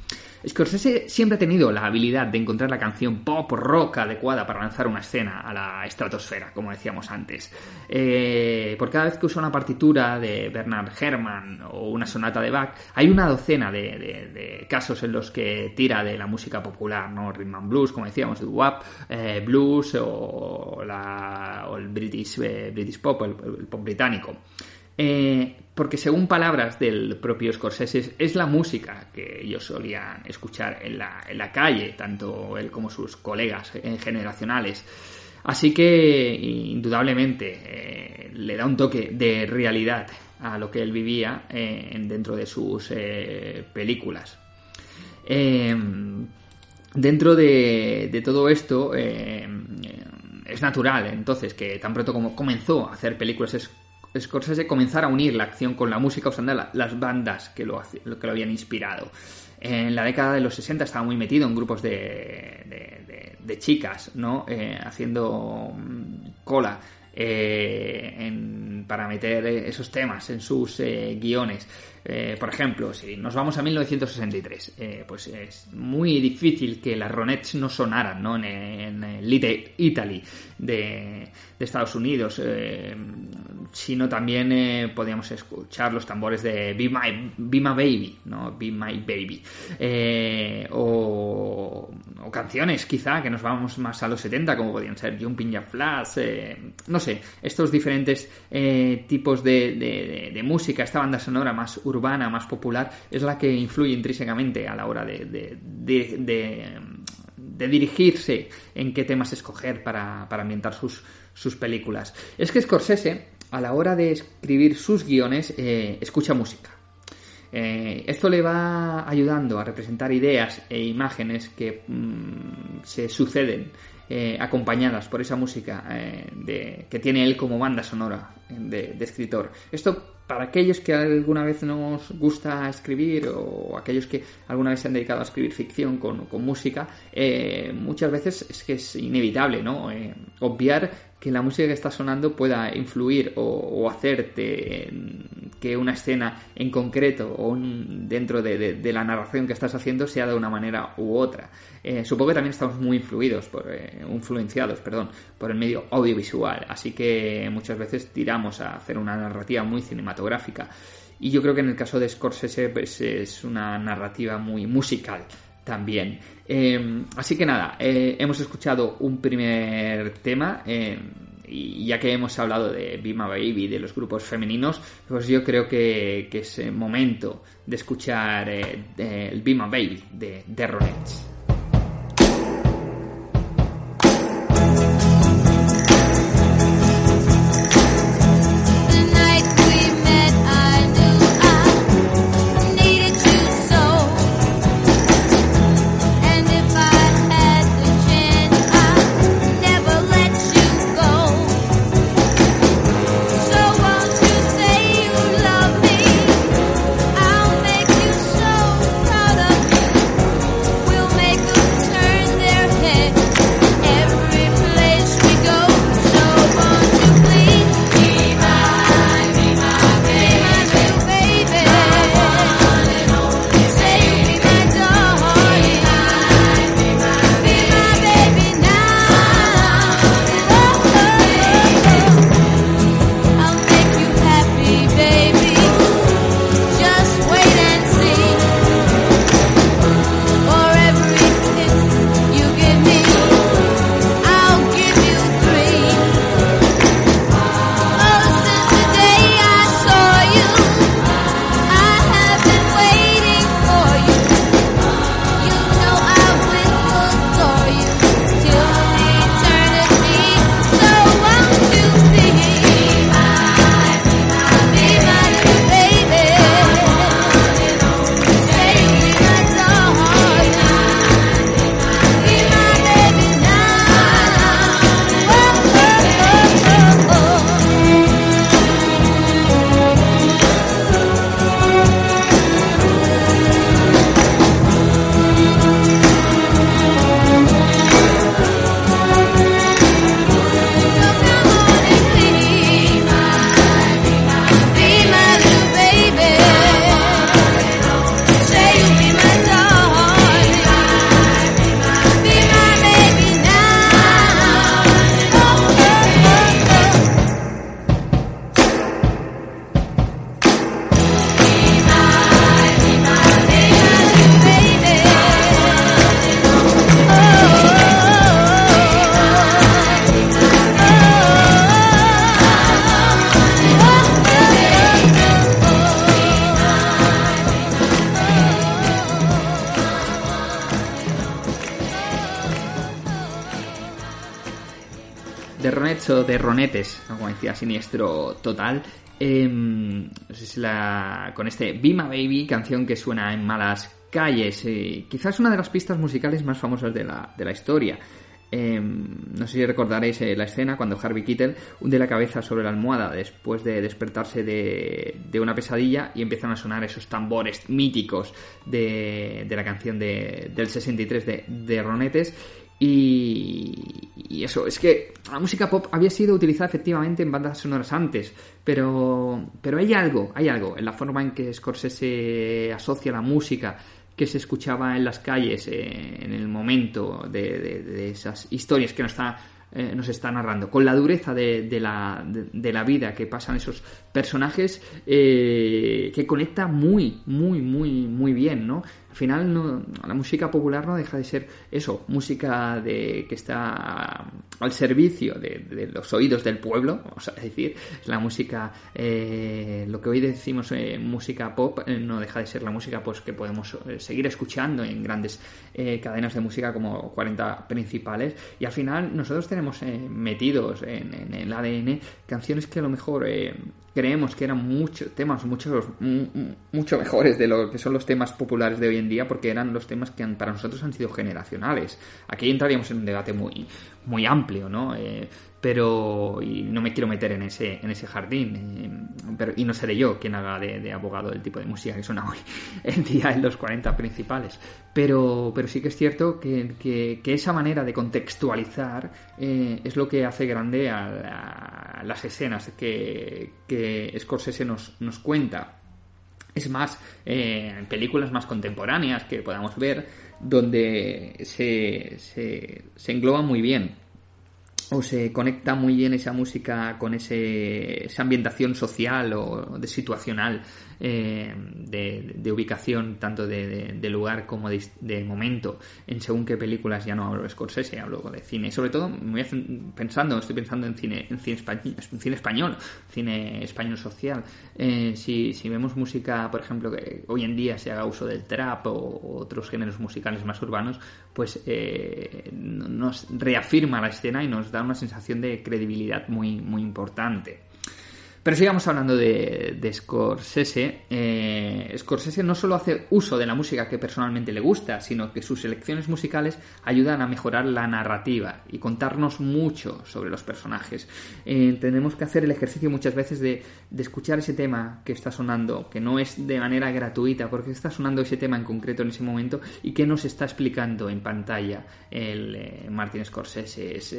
Scorsese siempre ha tenido la habilidad de encontrar la canción pop rock adecuada para lanzar una escena a la estratosfera, como decíamos antes. Eh, por cada vez que usa una partitura de Bernard Herrmann o una sonata de Bach, hay una docena de, de, de casos en los que tira de la música popular, ¿no? Rhythm and blues, como decíamos, el WAP, eh, blues o, el British, eh, British pop, el, el pop británico. Eh, porque según palabras del propio Scorsese, es la música que ellos solían escuchar en la, en la calle, tanto él como sus colegas generacionales. Así que, indudablemente, eh, le da un toque de realidad a lo que él vivía eh, dentro de sus eh, películas. dentro de, de, todo esto, es natural, entonces, que tan pronto como comenzó a hacer películas Scorsese comenzara a unir la acción con la música usando la, las bandas que lo, que lo habían inspirado. En la década de los 60 estaba muy metido en grupos de, de, de, de chicas, ¿no? Eh, haciendo cola eh, para meter esos temas en sus eh, guiones. Eh, por ejemplo, si nos vamos a 1963, eh, pues es muy difícil que las Ronettes no sonaran ¿no? en, Little Italy de, Estados Unidos, eh, sino también eh, podíamos escuchar los tambores de Be My, Be My Baby, ¿no? Be My Baby, eh, o, o, canciones quizá que nos vamos más a los 70, como podían ser Jumping Jack Flash, no estos diferentes tipos de, música, esta banda sonora más urbana, más popular, es la que influye intrínsecamente a la hora de, dirigirse en qué temas escoger para, ambientar sus, películas. Es que Scorsese, a la hora de escribir sus guiones, eh, escucha música. Eh, esto le va ayudando a representar ideas e imágenes que mmm, se suceden eh, acompañadas por esa música eh, de, que tiene él como banda sonora de, de escritor. Esto para aquellos que alguna vez nos gusta escribir o aquellos que alguna vez se han dedicado a escribir ficción con, con música, eh, muchas veces es que es inevitable, ¿no? Eh, obviar que la música que está sonando pueda influir o, hacerte que una escena en concreto o un, dentro de, de, de, la narración que estás haciendo sea de una manera u otra. Eh, supongo que también estamos muy influidos, por, eh, influenciados, perdón, por el medio audiovisual, así que muchas veces tiramos a hacer una narrativa muy cinematográfica. Y yo creo que en el caso de Scorsese pues, es una narrativa muy musical también. Eh, así que nada, eh, hemos escuchado un primer tema. Eh, y ya que hemos hablado de Be My Baby, de los grupos femeninos, pues yo creo que, que es momento de escuchar eh, el Be My Baby de, de. Como decía, siniestro total. La, con este Be My Baby, canción que suena en malas calles. Eh, quizás una de las pistas musicales más famosas de la, de la historia. Eh, no sé si recordaréis eh, la escena cuando Harvey Keitel hunde la cabeza sobre la almohada después de despertarse de, de una pesadilla y empiezan a sonar esos tambores míticos de, de la canción de, del 63 de, de Ronetes. Y, y, eso, es que la música pop había sido utilizada efectivamente en bandas sonoras antes, pero, pero hay algo, hay algo en la forma en que Scorsese asocia la música que se escuchaba en las calles eh, en el momento de, de, de, esas historias que nos está, eh, nos está narrando, con la dureza de, de la, vida que pasan esos personajes, eh, que conecta muy, muy, muy, muy bien, ¿no? Al final no, la música popular no deja de ser eso, música de, que está al servicio de, los oídos del pueblo, vamos a decir, la música, eh, lo que hoy decimos eh, música pop, eh, no deja de ser la música pues que podemos eh, seguir escuchando en grandes eh, cadenas de música como 40 principales. Y al final nosotros tenemos metidos en, en, el ADN canciones que a lo mejor creemos que eran muchos temas muchos mucho mejores de lo que son los temas populares de hoy en día porque eran los temas que han- para nosotros han sido generacionales. Aquí entraríamos en un debate muy, muy amplio, ¿no? Eh, pero y no me quiero meter en ese en ese jardín eh, pero y no seré yo quien haga de, abogado del tipo de música que suena hoy en día en los 40 principales pero pero sí que es cierto que, que- esa manera de contextualizar eh, es lo que hace grande a, la- las escenas que, que Scorsese nos, nos cuenta es más, en películas más contemporáneas que podamos ver, donde se, se, engloba muy bien o se conecta muy bien esa música con ese, esa ambientación social o de situacional eh, de, ubicación tanto de, lugar como de, momento en según qué películas ya no hablo de Scorsese hablo de cine sobre todo me voy pensando estoy pensando en cine en cine, español, cine español cine español social Eh, si, si vemos música por ejemplo que hoy en día se haga uso del trap o, o otros géneros musicales más urbanos pues eh, nos reafirma la escena y nos da una sensación de credibilidad muy, muy importante. Pero sigamos hablando de, Scorsese. Eh, Scorsese no solo hace uso de la música que personalmente le gusta, sino que sus selecciones musicales ayudan a mejorar la narrativa y contarnos mucho sobre los personajes. Eh, tenemos que hacer el ejercicio muchas veces de, escuchar ese tema que está sonando, que no es de manera gratuita, porque está sonando ese tema en concreto en ese momento y que nos está explicando en pantalla el eh, Martin Scorsese. Es,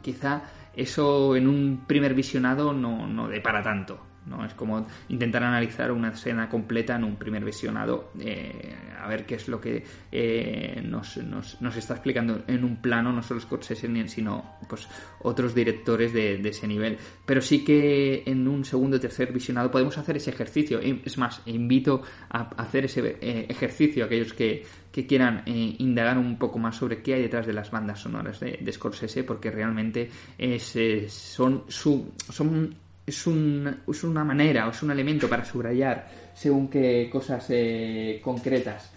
quizá eso en un primer visionado no, no depara tanto. ¿No? Es como intentar analizar una escena completa en un primer visionado, eh, a ver qué es lo que eh, nos, nos- nos está explicando en un plano, no solo Scorsese, sino pues, otros directores de, ese nivel. Pero sí que en un segundo o tercer visionado podemos hacer ese ejercicio. Es más, invito a hacer ese eh, ejercicio a aquellos que, que quieran indagar un poco más sobre qué hay detrás de las bandas sonoras de, Scorsese, porque realmente es, son, su, son es, un- es una manera o es un elemento para subrayar según qué cosas eh, concretas.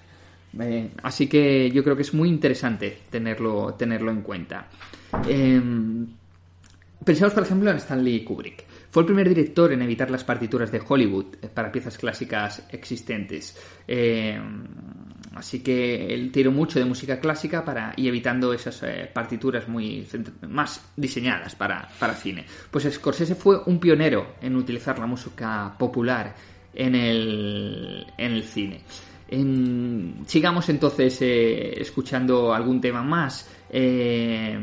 Eh, así que yo creo que es muy interesante tenerlo, tenerlo en cuenta. Em, Pensamos, por ejemplo, en Stanley Kubrick. Fue el primer director en evitar las partituras de Hollywood eh, para piezas clásicas existentes. Eh, así que él tiró mucho de música clásica para, y evitando esas eh, partituras muy más diseñadas para, para cine. Pues Scorsese fue un pionero en utilizar la música popular en el, en el cine. En- sigamos entonces eh, escuchando algún tema más. Eh,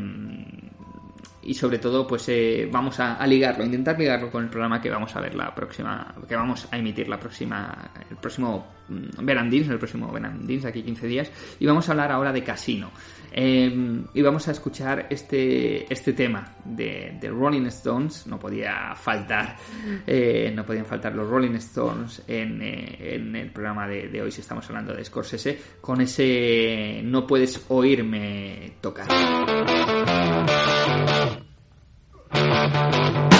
y sobre todo pues eh, vamos a, ligarlo, intentar ligarlo con el programa que vamos a ver la próxima, que vamos a emitir la próxima, el próximo mm, Verandins, el próximo Verandins aquí 15 días y vamos a hablar ahora de Casino. Eh, y vamos a escuchar este, este tema de, de Rolling Stones, no podía faltar, eh, no podían faltar los Rolling Stones en, eh, en el programa de, de hoy si estamos hablando de Scorsese, con ese no puedes oírme tocar. Thank you.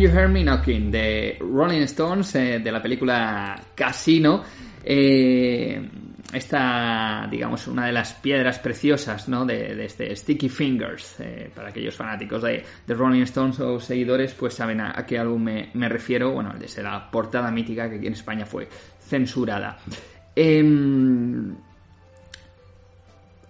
You Hear Me Knocking de Rolling Stones eh, de la película Casino. Eh, esta, digamos, una de las piedras preciosas ¿no? de, este Sticky Fingers. eh, para aquellos fanáticos de, de Rolling Stones o seguidores, pues saben a, qué álbum me, refiero. Bueno, el de la portada mítica que aquí en España fue censurada. Em,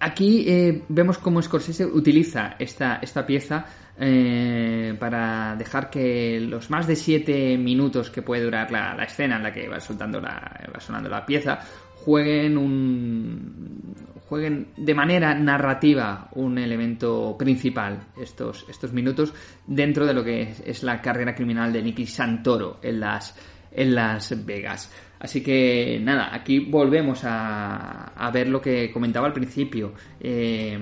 Aquí vemos cómo Scorsese utiliza esta, esta pieza eh, para dejar que los más de siete minutos que puede durar la, la escena en la que va, soltando la, va sonando la pieza jueguen un jueguen de manera narrativa un elemento principal estos, estos minutos dentro de lo que es, es la carrera criminal de Nicky Santoro en las, en Las Vegas. Así que nada, aquí volvemos a, a ver lo que comentaba al principio. Eh,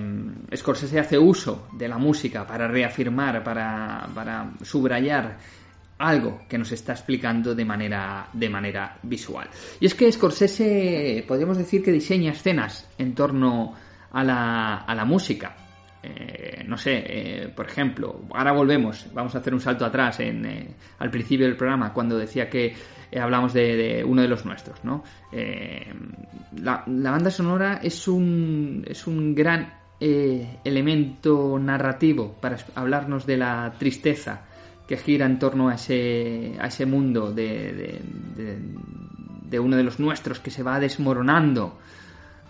Scorsese hace uso de la música para reafirmar, para, para subrayar algo que nos está explicando de manera, de manera visual. Y es que Scorsese, podríamos decir que diseña escenas en torno a la, a la música. Eh, no sé, eh, por ejemplo, ahora volvemos, vamos a hacer un salto atrás en, eh, al principio del programa cuando decía que eh, hablamos de, de uno de los nuestros, ¿no? Eh, la, banda sonora es un, es un gran eh, elemento narrativo para hablarnos de la tristeza que gira en torno a ese, a ese mundo de, de- uno de los nuestros que se va desmoronando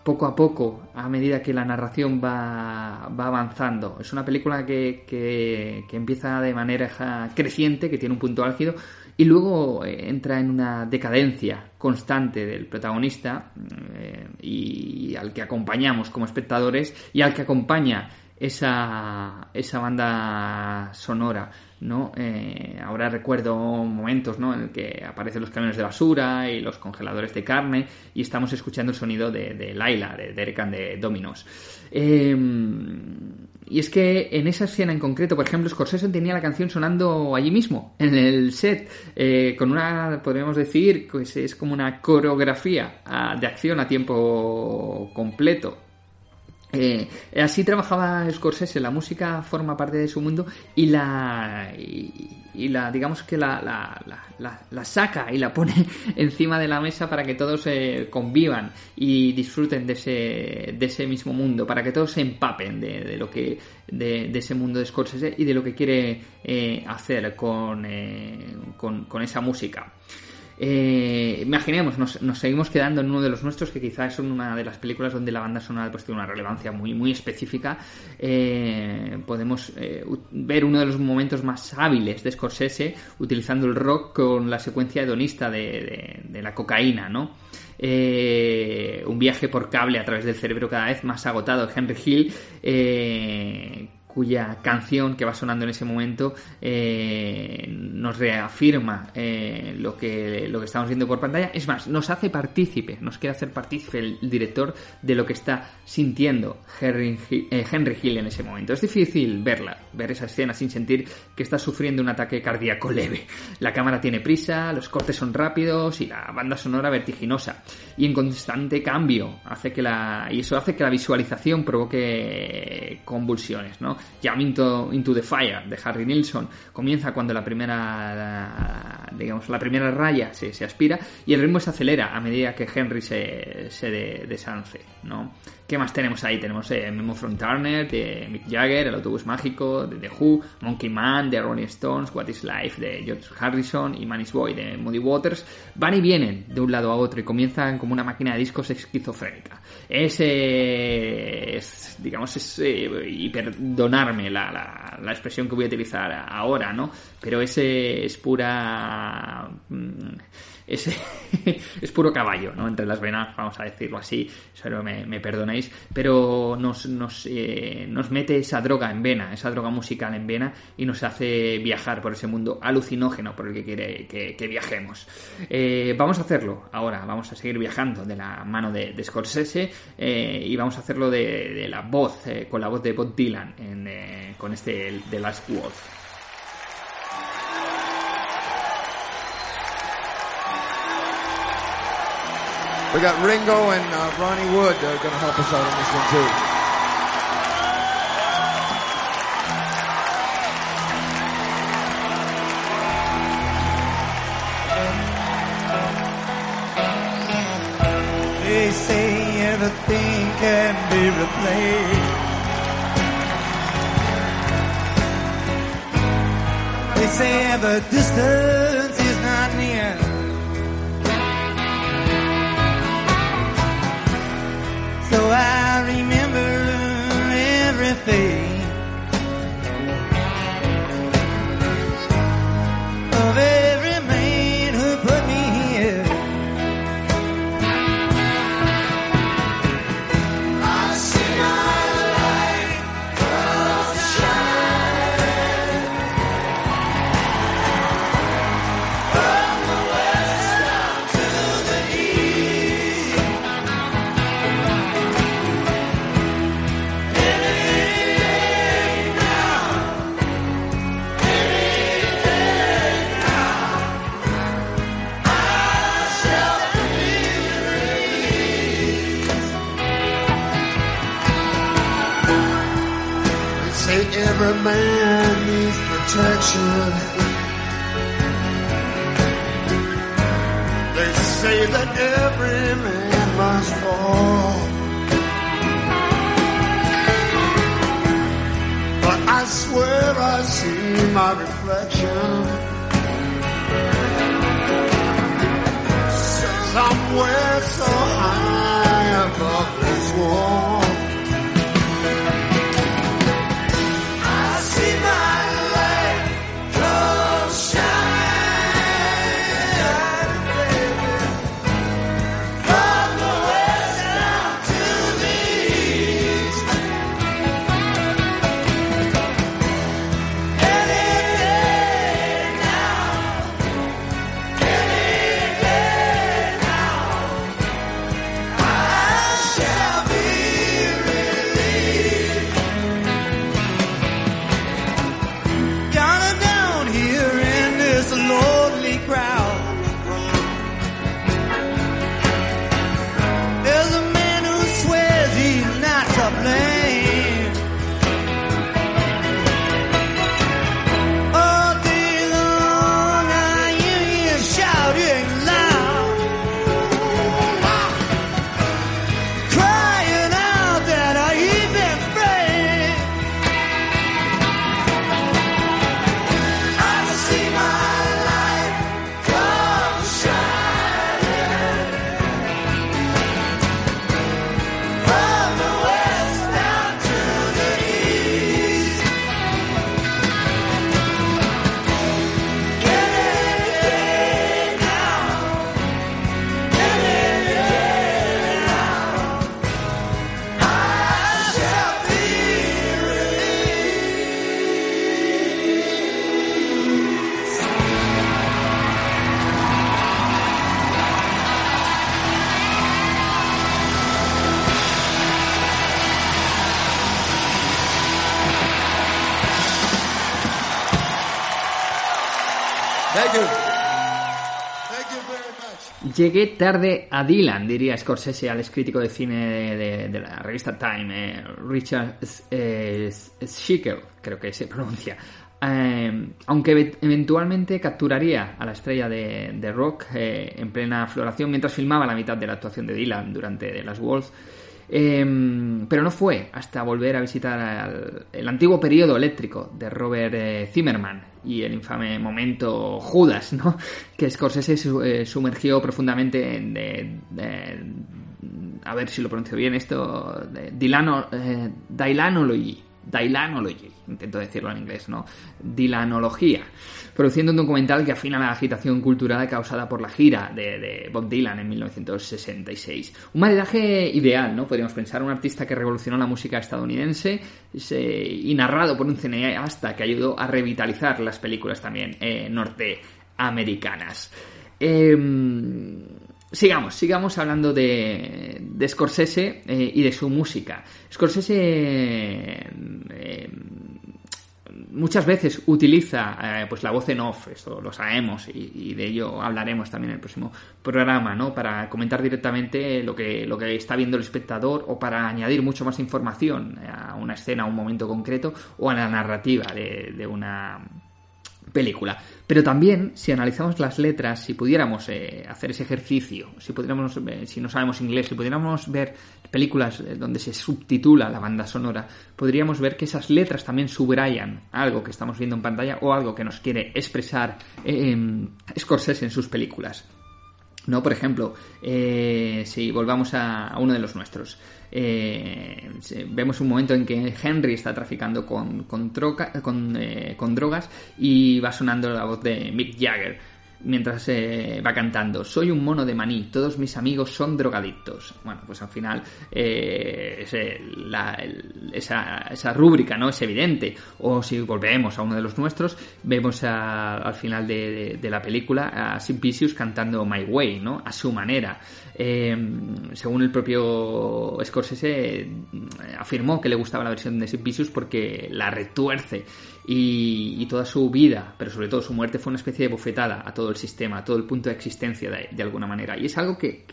poco a poco a medida que la narración va, va avanzando. Es una película que, que- empieza de manera creciente, que tiene un punto álgido, y luego eh, entra en una decadencia constante del protagonista eh, y al que acompañamos como espectadores y al que acompaña esa, esa banda sonora, ¿no? Eh, ahora recuerdo momentos, ¿no? En el que aparecen los camiones de basura y los congeladores de carne y estamos escuchando el sonido de, Laila, de Derek and de Dominos. Eh, y es que en esa escena en concreto, por ejemplo, Scorsese tenía la canción sonando allí mismo, en el set, eh, con una, podríamos decir, pues es como una coreografía ah, de acción a tiempo completo. Eh, así trabajaba Scorsese, la música forma parte de su mundo y la, y, la digamos que la, saca y la pone encima de la mesa para que todos eh, convivan y disfruten de ese, de ese mismo mundo, para que todos se empapen de, lo que de, ese mundo de Scorsese y de lo que quiere eh, hacer con, con esa música. Eh, imaginemos, nos, seguimos quedando en uno de los nuestros que quizás es una de las películas donde la banda sonora pues, tiene una relevancia muy, muy específica. Eh, podemos eh, ver uno de los momentos más hábiles de Scorsese utilizando el rock con la secuencia hedonista de, de- de la cocaína, ¿no? Eh, un viaje por cable a través del cerebro cada vez más agotado de Henry Hill, eh, cuya canción que va sonando en ese momento eh, nos reafirma eh, lo, que, lo que estamos viendo por pantalla. Es más, nos hace partícipe, nos quiere hacer partícipe el director de lo que está sintiendo Henry, eh, Henry Hill en ese momento. Es difícil verla, ver esa escena sin sentir que está sufriendo un ataque cardíaco leve. La cámara tiene prisa, los cortes son rápidos y la banda sonora vertiginosa y en constante cambio hace que la y eso hace que la visualización provoque convulsiones, ¿no? Jump into, the Fire de Harry Nilsson comienza cuando la primera digamos la primera raya se, se aspira y el ritmo se acelera a medida que Henry se, se de- desance, ¿no? ¿Qué más tenemos ahí? Tenemos eh, Memo from Turner, de Mick Jagger, El Autobús Mágico, de The Who, Monkey Man, de Rolling Stones, What is Life, de George Harrison y Man is Boy, de Moody Waters. Van y vienen de un lado a otro y comienzan como una máquina de discos esquizofrénica. Ese es, digamos, es, eh, y perdonarme la, la, expresión que voy a utilizar ahora, ¿no? Pero ese es pura... mm, ese es puro caballo, ¿no? Entre las venas, vamos a decirlo así, espero me, perdonéis, pero nos, nos, eh, nos mete esa droga en vena, esa droga musical en vena y nos hace viajar por ese mundo alucinógeno por el que quiere que, viajemos. Eh, vamos a hacerlo ahora, vamos a seguir viajando de la mano de, Scorsese eh, y vamos a hacerlo de, de la voz, eh, con la voz de Bob Dylan en, eh, con este The Last Wolf. We got Ringo and uh, Ronnie Wood uh, that are going to help us out on this one too. They say everything can be replaced. They say ever distant. That every man must fall. But I swear I see my reflection. Somewhere so high above this wall. Llegué tarde a Dylan, diría Scorsese al crítico de cine de, la revista Time, eh, Richard eh, Schickel, creo que se pronuncia. Eh, aunque ev- eventualmente capturaría a la estrella de, rock eh, en plena floración mientras filmaba la mitad de la actuación de Dylan durante The Last Waltz. Eh, pero no fue hasta volver a visitar al- el antiguo periodo eléctrico de Robert eh, Zimmerman y el infame momento Judas, ¿no? Que Scorsese su- eh, sumergió profundamente en a ver si lo pronuncio bien esto, de Dylano, eh, Dylanology, intento decirlo en inglés, ¿no? Dylanología, produciendo un documental que afina la agitación cultural causada por la gira de, Bob Dylan en 1966. Un maridaje ideal, ¿no? Podríamos pensar, un artista que revolucionó la música estadounidense se- y narrado por un cineasta que ayudó a revitalizar las películas también eh, norteamericanas. Em, sigamos, sigamos hablando de, de Scorsese eh, y de su música. Scorsese eh, muchas veces utiliza eh, pues la voz en off, esto lo sabemos y, y de ello hablaremos también en el próximo programa, ¿no? Para comentar directamente lo que, lo que está viendo el espectador o para añadir mucho más información a una escena, a un momento concreto o a la narrativa de, de una película. Pero también, si analizamos las letras, si pudiéramos eh, hacer ese ejercicio, si pudiéramos, eh, si no sabemos inglés, si pudiéramos ver películas eh, donde se subtitula la banda sonora, podríamos ver que esas letras también subrayan algo que estamos viendo en pantalla o algo que nos quiere expresar Scorsese en sus películas. ¿No? Por ejemplo, si volvamos a, uno de los nuestros, eh, vemos un momento en que Henry está traficando eh, con drogas y va sonando la voz de Mick Jagger mientras eh, va cantando, soy un mono de maní, todos mis amigos son drogadictos. Bueno, pues al final eh, esa, esa, rúbrica no es evidente. O si volvemos a uno de los nuestros, vemos al final de, la película a Simplicius cantando My Way, ¿no? A su manera. Eh, según el propio Scorsese, afirmó que le gustaba la versión de Simplicius porque la retuerce y, toda su vida, pero sobre todo su muerte, fue una especie de bofetada a todo el sistema, a todo el punto de existencia de, alguna manera. Y es algo que,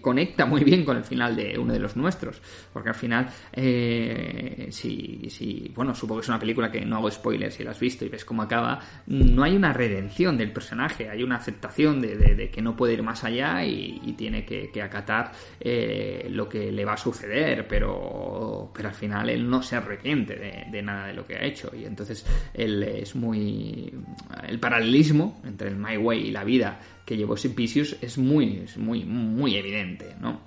conecta muy bien con el final de uno de los nuestros, porque al final, eh, si, bueno, supongo que es una película que no hago spoilers si la has visto y ves cómo acaba, no hay una redención del personaje, hay una aceptación de, que no puede ir más allá y, tiene que, acatar eh, lo que le va a suceder, pero, pero al final él no se arrepiente de, de nada de lo que ha hecho y entonces el, es muy. El paralelismo entre el My Way y la vida que llevó Simplicius es muy, muy, muy evidente, ¿no?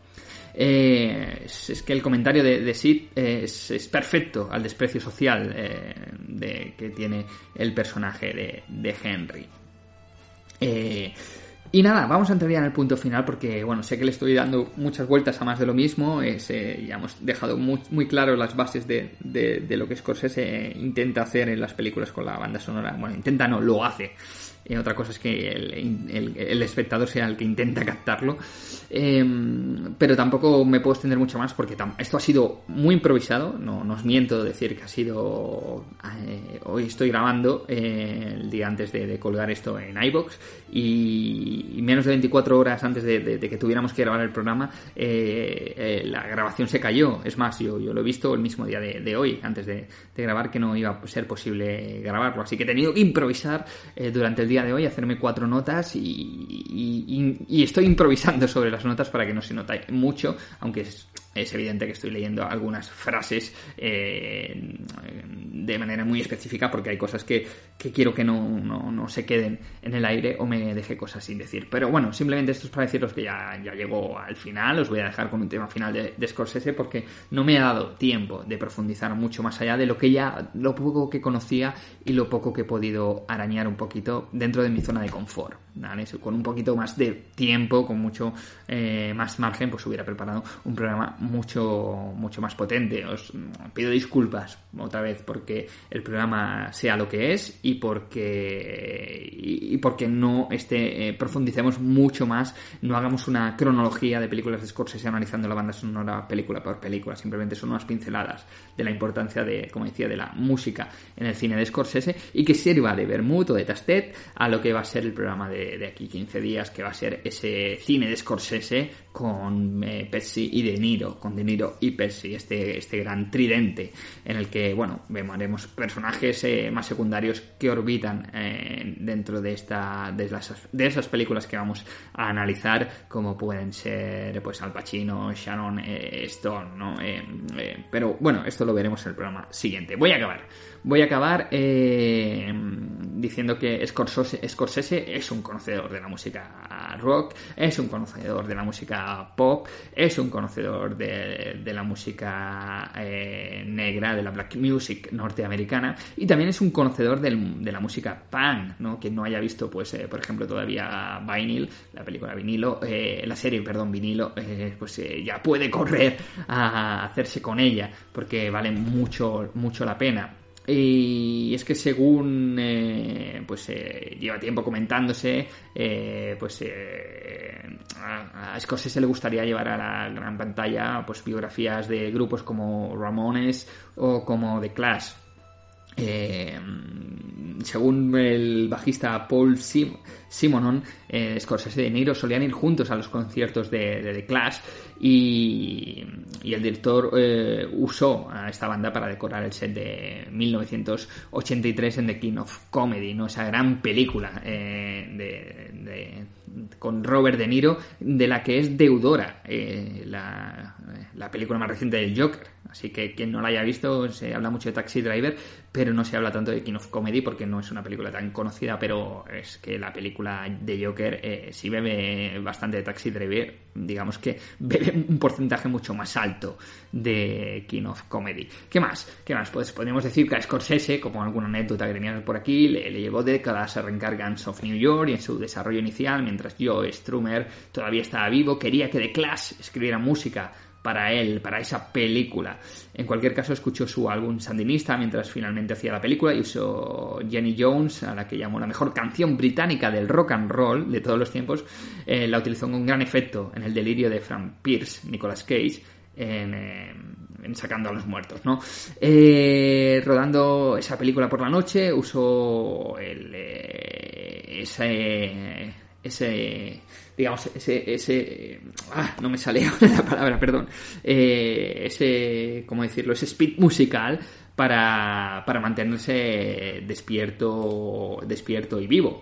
Eh, es, que el comentario de, Sid es, perfecto al desprecio social eh, de, que tiene el personaje de, de Henry. Eh, y nada, vamos a entrar ya en el punto final porque, bueno, sé que le estoy dando muchas vueltas a más de lo mismo. Eh, ya hemos dejado muy, muy claro las bases de, de, de, lo que Scorsese intenta hacer en las películas con la banda sonora. Bueno, intenta no, lo hace. Eh, otra cosa es que el, espectador sea el que intenta captarlo. Em, pero tampoco me puedo extender mucho más porque esto ha sido muy improvisado. No, os miento decir que ha sido. Eh, hoy estoy grabando eh, el día antes de, colgar esto en iBox y, menos de 24 horas antes de, que tuviéramos que grabar el programa, la grabación se cayó. Es más, yo, lo he visto el mismo día de, hoy, antes de, grabar, que no iba a ser posible grabarlo. Así que he tenido que improvisar durante el día de hoy, hacerme cuatro notas y, estoy improvisando sobre las notas para que no se note mucho, aunque es, evidente que estoy leyendo algunas frases eh, de manera muy específica porque hay cosas que, quiero que no, no, se queden en el aire o me deje cosas sin decir. Pero bueno, simplemente esto es para deciros que ya, ya llego al final, os voy a dejar con un tema final de, de Scorsese porque no me ha dado tiempo de profundizar mucho más allá de lo que ya, lo poco que conocía y lo poco que he podido arañar un poquito dentro de mi zona de confort. Con un poquito más de tiempo, con mucho eh, más margen, pues hubiera preparado un programa mucho, mucho más potente. Os pido disculpas otra vez porque el programa sea lo que es y porque, y, porque no este, profundicemos mucho más, no hagamos una cronología de películas de Scorsese analizando la banda sonora película por película. Simplemente son unas pinceladas de la importancia de, como decía, de la música en el cine de Scorsese y que sirva de vermut o de tastet a lo que va a ser el programa de, aquí 15 días, que va a ser ese cine de Scorsese con eh, y De Niro, con De Niro y Pepsi, este, este gran tridente en el que, bueno, veremos personajes eh, más secundarios que orbitan eh, dentro de, esta, de, de esas películas que vamos a analizar, como pueden ser pues Al Pacino, Sharon Stone, ¿no? pero bueno, esto lo veremos en el programa siguiente. Voy a acabar. Voy a acabar eh, diciendo que Scorsese, es un conocedor de la música rock, es un conocedor de la música pop, es un conocedor de, la música eh, negra, de la black music norteamericana y también es un conocedor de la música punk, ¿no? Que no haya visto, pues, eh, por ejemplo, todavía Vinyl, la película Vinilo, la serie, perdón, Vinilo, pues ya puede correr a hacerse con ella porque vale mucho, mucho la pena. Y es que según eh, pues eh, lleva tiempo comentándose, eh, pues a, a, Scorsese le gustaría llevar a la gran pantalla pues biografías de grupos como Ramones o como The Clash. Según el bajista Paul Sim Simonon, eh, Scorsese y De Niro solían ir juntos a los conciertos de, The Clash y, el director eh, usó a esta banda para decorar el set de 1983 en The King of Comedy, ¿no? esa gran película eh, de, con Robert De Niro, de la que es deudora eh, la, la película más reciente del Joker. Así que quien no la haya visto, se habla mucho de Taxi Driver, pero no se habla tanto de King of Comedy porque no es una película tan conocida, pero es que la película de Joker eh, sí bebe bastante de Taxi Driver, digamos que bebe un porcentaje mucho más alto de King of Comedy. ¿Qué más? ¿Qué más? Pues podríamos decir que a Scorsese, como alguna anécdota que por aquí, le, le llevó décadas arrancar Guns of New York y en su desarrollo inicial, mientras Joe Strummer todavía estaba vivo, quería que The Clash escribiera música para él, para esa película. En cualquier caso, escuchó su álbum Sandinista mientras finalmente hacía la película y usó Jenny Jones, a la que llamó la mejor canción británica del rock and roll de todos los tiempos, eh, la utilizó con gran efecto en el delirio de Frank Pierce, Nicolas Cage, en, eh, en Sacando a los Muertos, ¿no? Eh, rodando esa película por la noche, usó el, ese ese digamos ese ese ah, no me sale la palabra perdón eh, ese cómo decirlo ese speed musical para, para mantenerse despierto despierto y vivo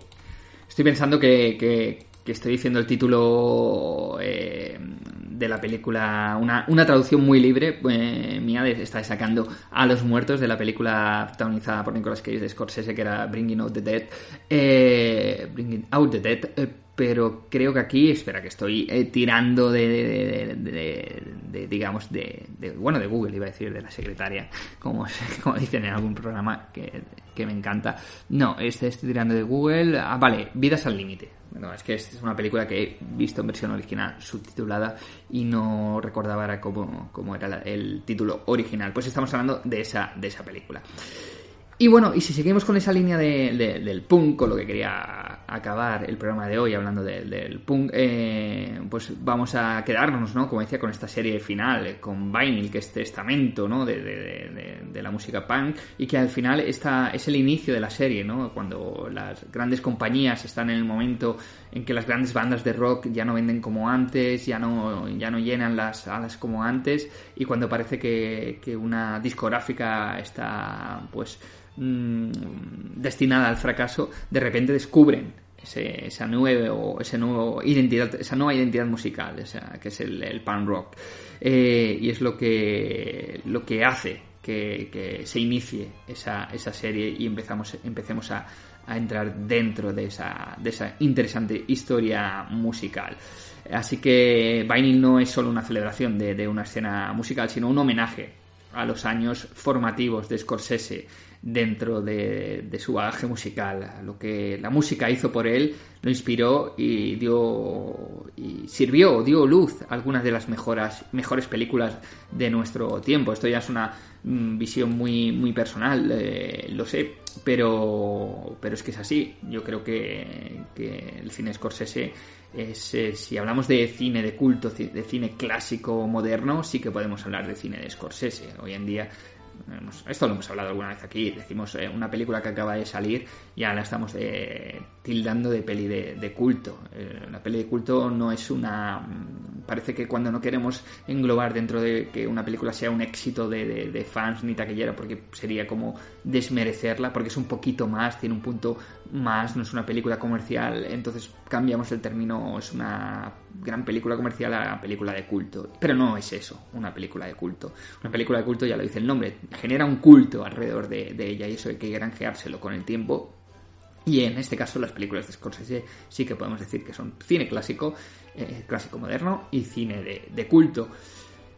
estoy pensando que, que, estoy diciendo el título eh, de la película, una, una traducción muy libre eh, mía, de, está sacando a los muertos de la película protagonizada por Nicolas Cage de Scorsese, que era Bringing Out the Dead. Eh, Bringing Out the Dead. Pero creo que aquí, espera, que estoy eh, tirando de, de, de, de, digamos, de, bueno, de Google, iba a decir, de la secretaria, como, como dicen en algún programa que, que me encanta. No, este estoy tirando de Google. Ah, vale, Vidas al Límite. Bueno, es que es una película que he visto en versión original subtitulada y no recordaba era cómo, cómo era el título original. Pues estamos hablando de esa, de esa película. Y bueno, y si seguimos con esa línea de, de, del punk, con lo que quería acabar el programa de hoy hablando de, del punk, eh, pues vamos a quedarnos, ¿no? Como decía, con esta serie final, eh, con Vinyl, que es testamento, ¿no? De, de, la música punk, y que al final está, es el inicio de la serie, ¿no? Cuando las grandes compañías están en el momento en que las grandes bandas de rock ya no venden como antes, ya no, ya no llenan las salas como antes, y cuando parece que, que una discográfica está, pues, mmm, destinada al fracaso, de repente descubren ese, esa identidad, esa nueva identidad musical, esa, que es el, el punk rock. Eh, y es lo que, lo que hace que, que se inicie esa, esa, serie y empezamos, empecemos a, a entrar dentro de esa, de esa interesante historia musical. Así que Vinyl no es solo una celebración de, de una escena musical, sino un homenaje a los años formativos de Scorsese dentro de, su bagaje musical. Lo que la música hizo por él lo inspiró y dio y sirvió, dio luz a algunas de las mejoras, mejores películas de nuestro tiempo. Esto ya es una visión muy, muy personal, eh, lo sé, pero, pero es que es así. Yo creo que, que el cine Scorsese es, eh, si hablamos de cine de culto, de cine clásico moderno, sí que podemos hablar de cine de Scorsese. Hoy en día esto lo hemos hablado alguna vez aquí, decimos eh, una película que acaba de salir, ya la estamos eh, tildando de peli de, culto. Eh, la peli de culto no es una... Parece que cuando no queremos englobar dentro de que una película sea un éxito de, de, de fans ni taquillera, porque sería como desmerecerla, porque es un poquito más, tiene un punto más, no es una película comercial, entonces cambiamos el término, es una gran película comercial a película de culto. Pero no es eso, una película de culto. Una película de culto, ya lo dice el nombre, genera un culto alrededor de, ella y eso hay que granjeárselo con el tiempo. Y en este caso las películas de Scorsese sí que podemos decir que son cine clásico, eh, clásico moderno y cine de, de culto.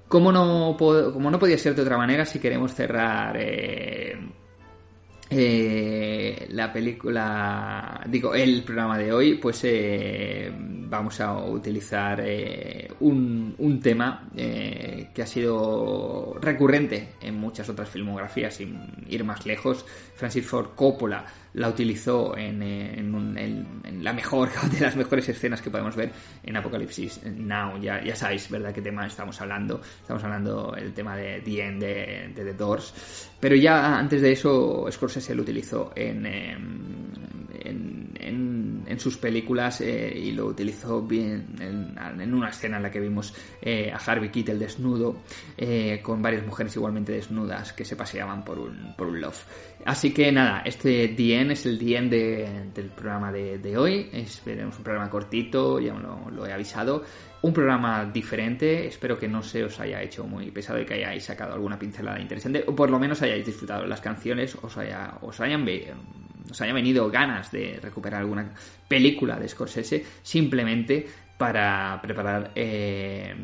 Como no, como no podía ser de otra manera, si queremos cerrar eh, eh, la película, digo, el programa de hoy, pues eh, vamos a utilizar eh, un, un, tema eh, que ha sido recurrente en muchas otras filmografías, sin ir más lejos. Francis Ford Coppola la utilizó en, en, en, la mejor, de las mejores escenas que podemos ver en Apocalipsis Now. Ya, ya sabéis, ¿verdad?, qué tema estamos hablando. Estamos hablando del tema de The End de, de The Doors. Pero ya antes de eso, Scorsese lo utilizó en, en, en sus películas eh, y lo utilizó bien en, una escena en la que vimos eh, a Harvey Keitel desnudo eh, con varias mujeres igualmente desnudas que se paseaban por un, por un love. Así que nada, este DN es el DN de, del programa de, de hoy. Esperemos un programa cortito, ya lo, lo he avisado un programa diferente. Espero que no se os haya hecho muy pesado y que hayáis sacado alguna pincelada interesante, o por lo menos hayáis disfrutado las canciones, os, haya, os hayan os haya venido ganas de recuperar alguna película de Scorsese simplemente para preparar eh,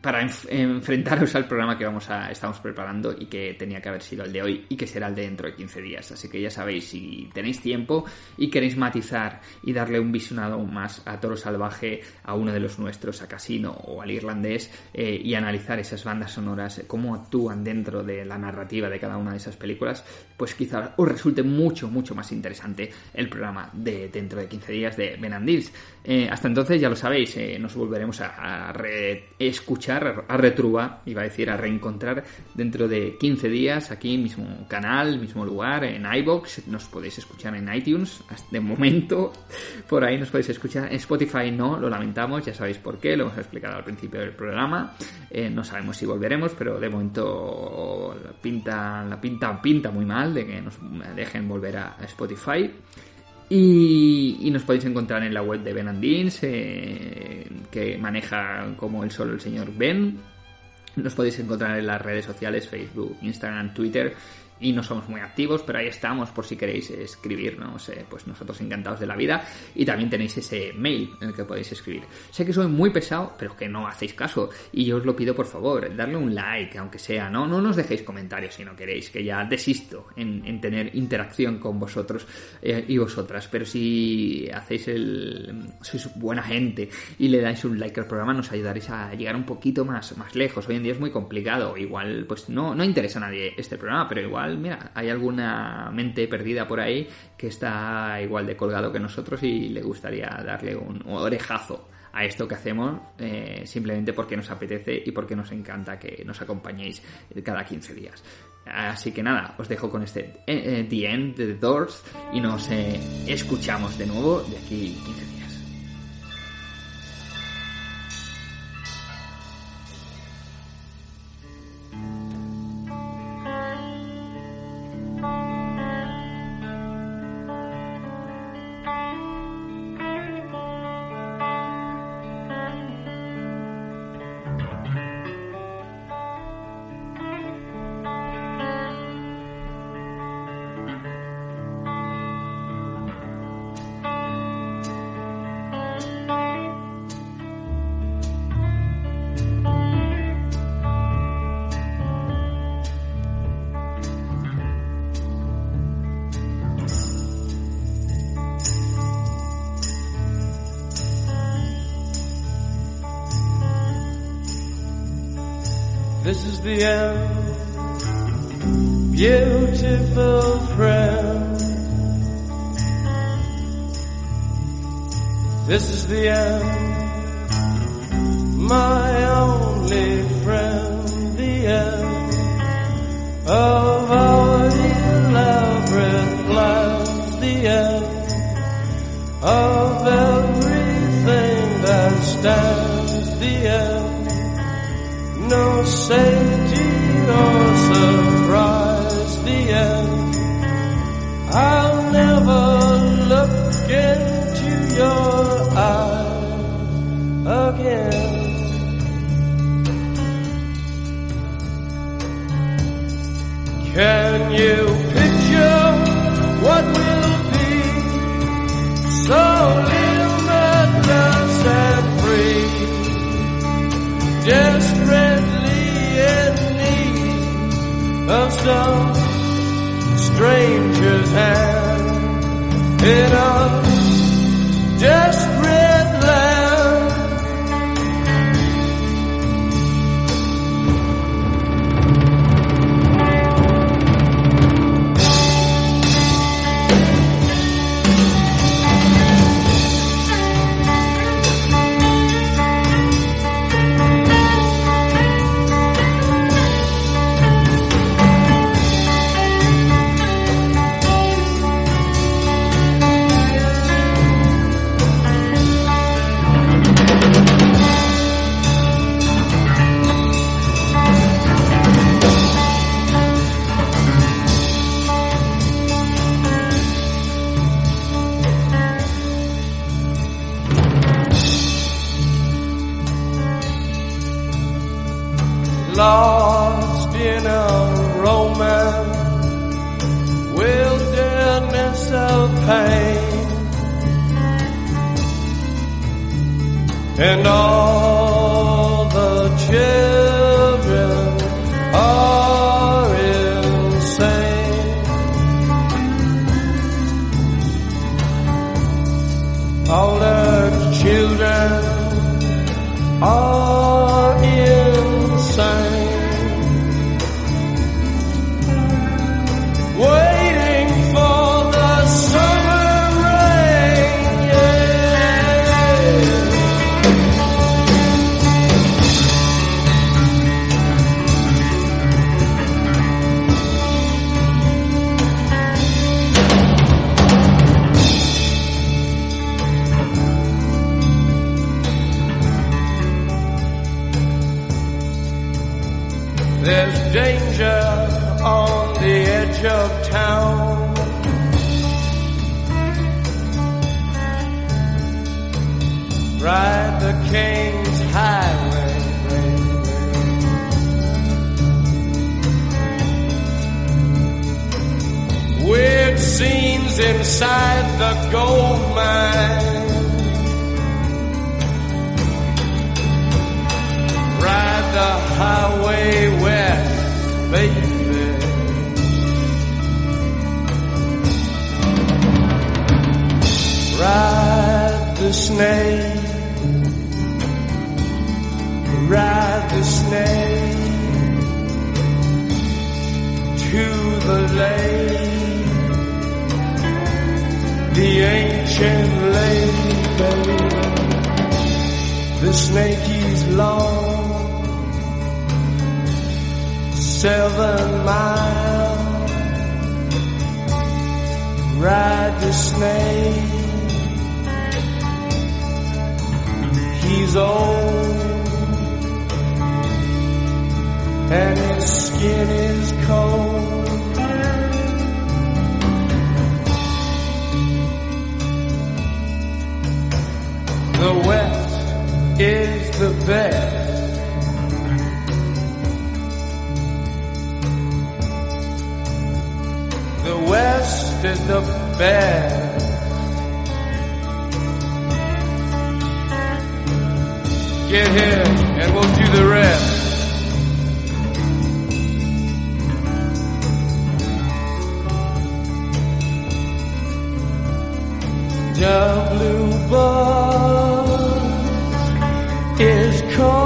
para enfrentaros al programa que vamos a estamos preparando y que tenía que haber sido el de hoy y que será el de dentro de 15 días. Así que ya sabéis, si tenéis tiempo y queréis matizar y darle un visionado más a Toro Salvaje, a uno de los nuestros, a Casino o al irlandés, eh, y analizar esas bandas sonoras, cómo actúan dentro de la narrativa de cada una de esas películas, pues quizá os resulte mucho, mucho más interesante el programa de dentro de 15 días de Ben eh, hasta entonces, ya lo sabéis, eh, nos volveremos a, a a retrubar, iba a decir a reencontrar dentro de 15 días aquí mismo canal, mismo lugar, en iBox, nos podéis escuchar en iTunes, de momento, por ahí nos podéis escuchar, en Spotify no, lo lamentamos, ya sabéis por qué, lo hemos explicado al principio del programa, eh, no sabemos si volveremos, pero de momento la pinta, la pinta, pinta muy mal de que nos dejen volver a Spotify. Y, nos podéis encontrar en la web de Ben Andins, eh, que maneja como el solo el señor Ben. Nos podéis encontrar en las redes sociales, Facebook, Instagram, Twitter y no somos muy activos, pero ahí estamos por si queréis escribirnos, eh, pues nosotros encantados de la vida. Y también tenéis ese mail en el que podéis escribir. Sé que soy muy pesado, pero que no hacéis caso. Y yo os lo pido por favor, darle un like, aunque sea, no, no nos dejéis comentarios si no queréis, que ya desisto en, tener interacción con vosotros eh, y vosotras. Pero si hacéis el. sois buena gente y le dais un like al programa, nos ayudaréis a llegar un poquito más, más lejos. Hoy en día es muy complicado. Igual, pues no, no interesa a nadie este programa, pero igual mira, hay alguna mente perdida por ahí que está igual de colgado que nosotros y le gustaría darle un orejazo a esto que hacemos eh, simplemente porque nos apetece y porque nos encanta que nos acompañéis cada 15 días. Así que nada, os dejo con este eh, eh, The End de The Doors y nos escuchamos de nuevo de aquí 15 días. Lost in a romance, wilderness of pain, and all inside the gold mine. Ride the highway west, baby. Ride the snake, ride the snake to the lake, the ancient baby. The snake is long, seven miles. Ride the snake. He's old, and his skin is cold. The West is the best. The West is the best. Get here and we'll do the rest. The bluebird is calling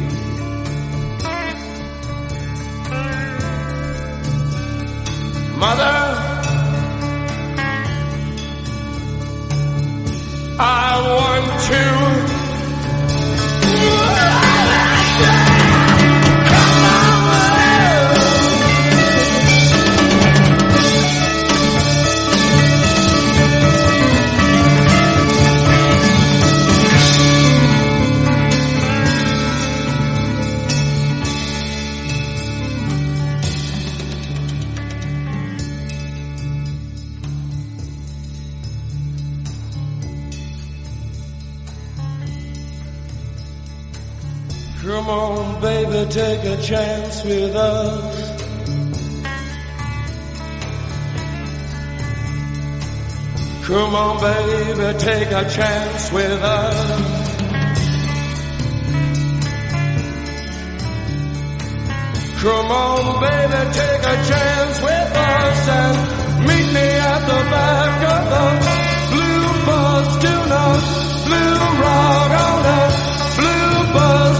Mother, a chance with us. Come on, baby, take a chance with us. Come on, baby, take a chance with us and meet me at the back of the blue bus. Do not blue rock on that blue bus.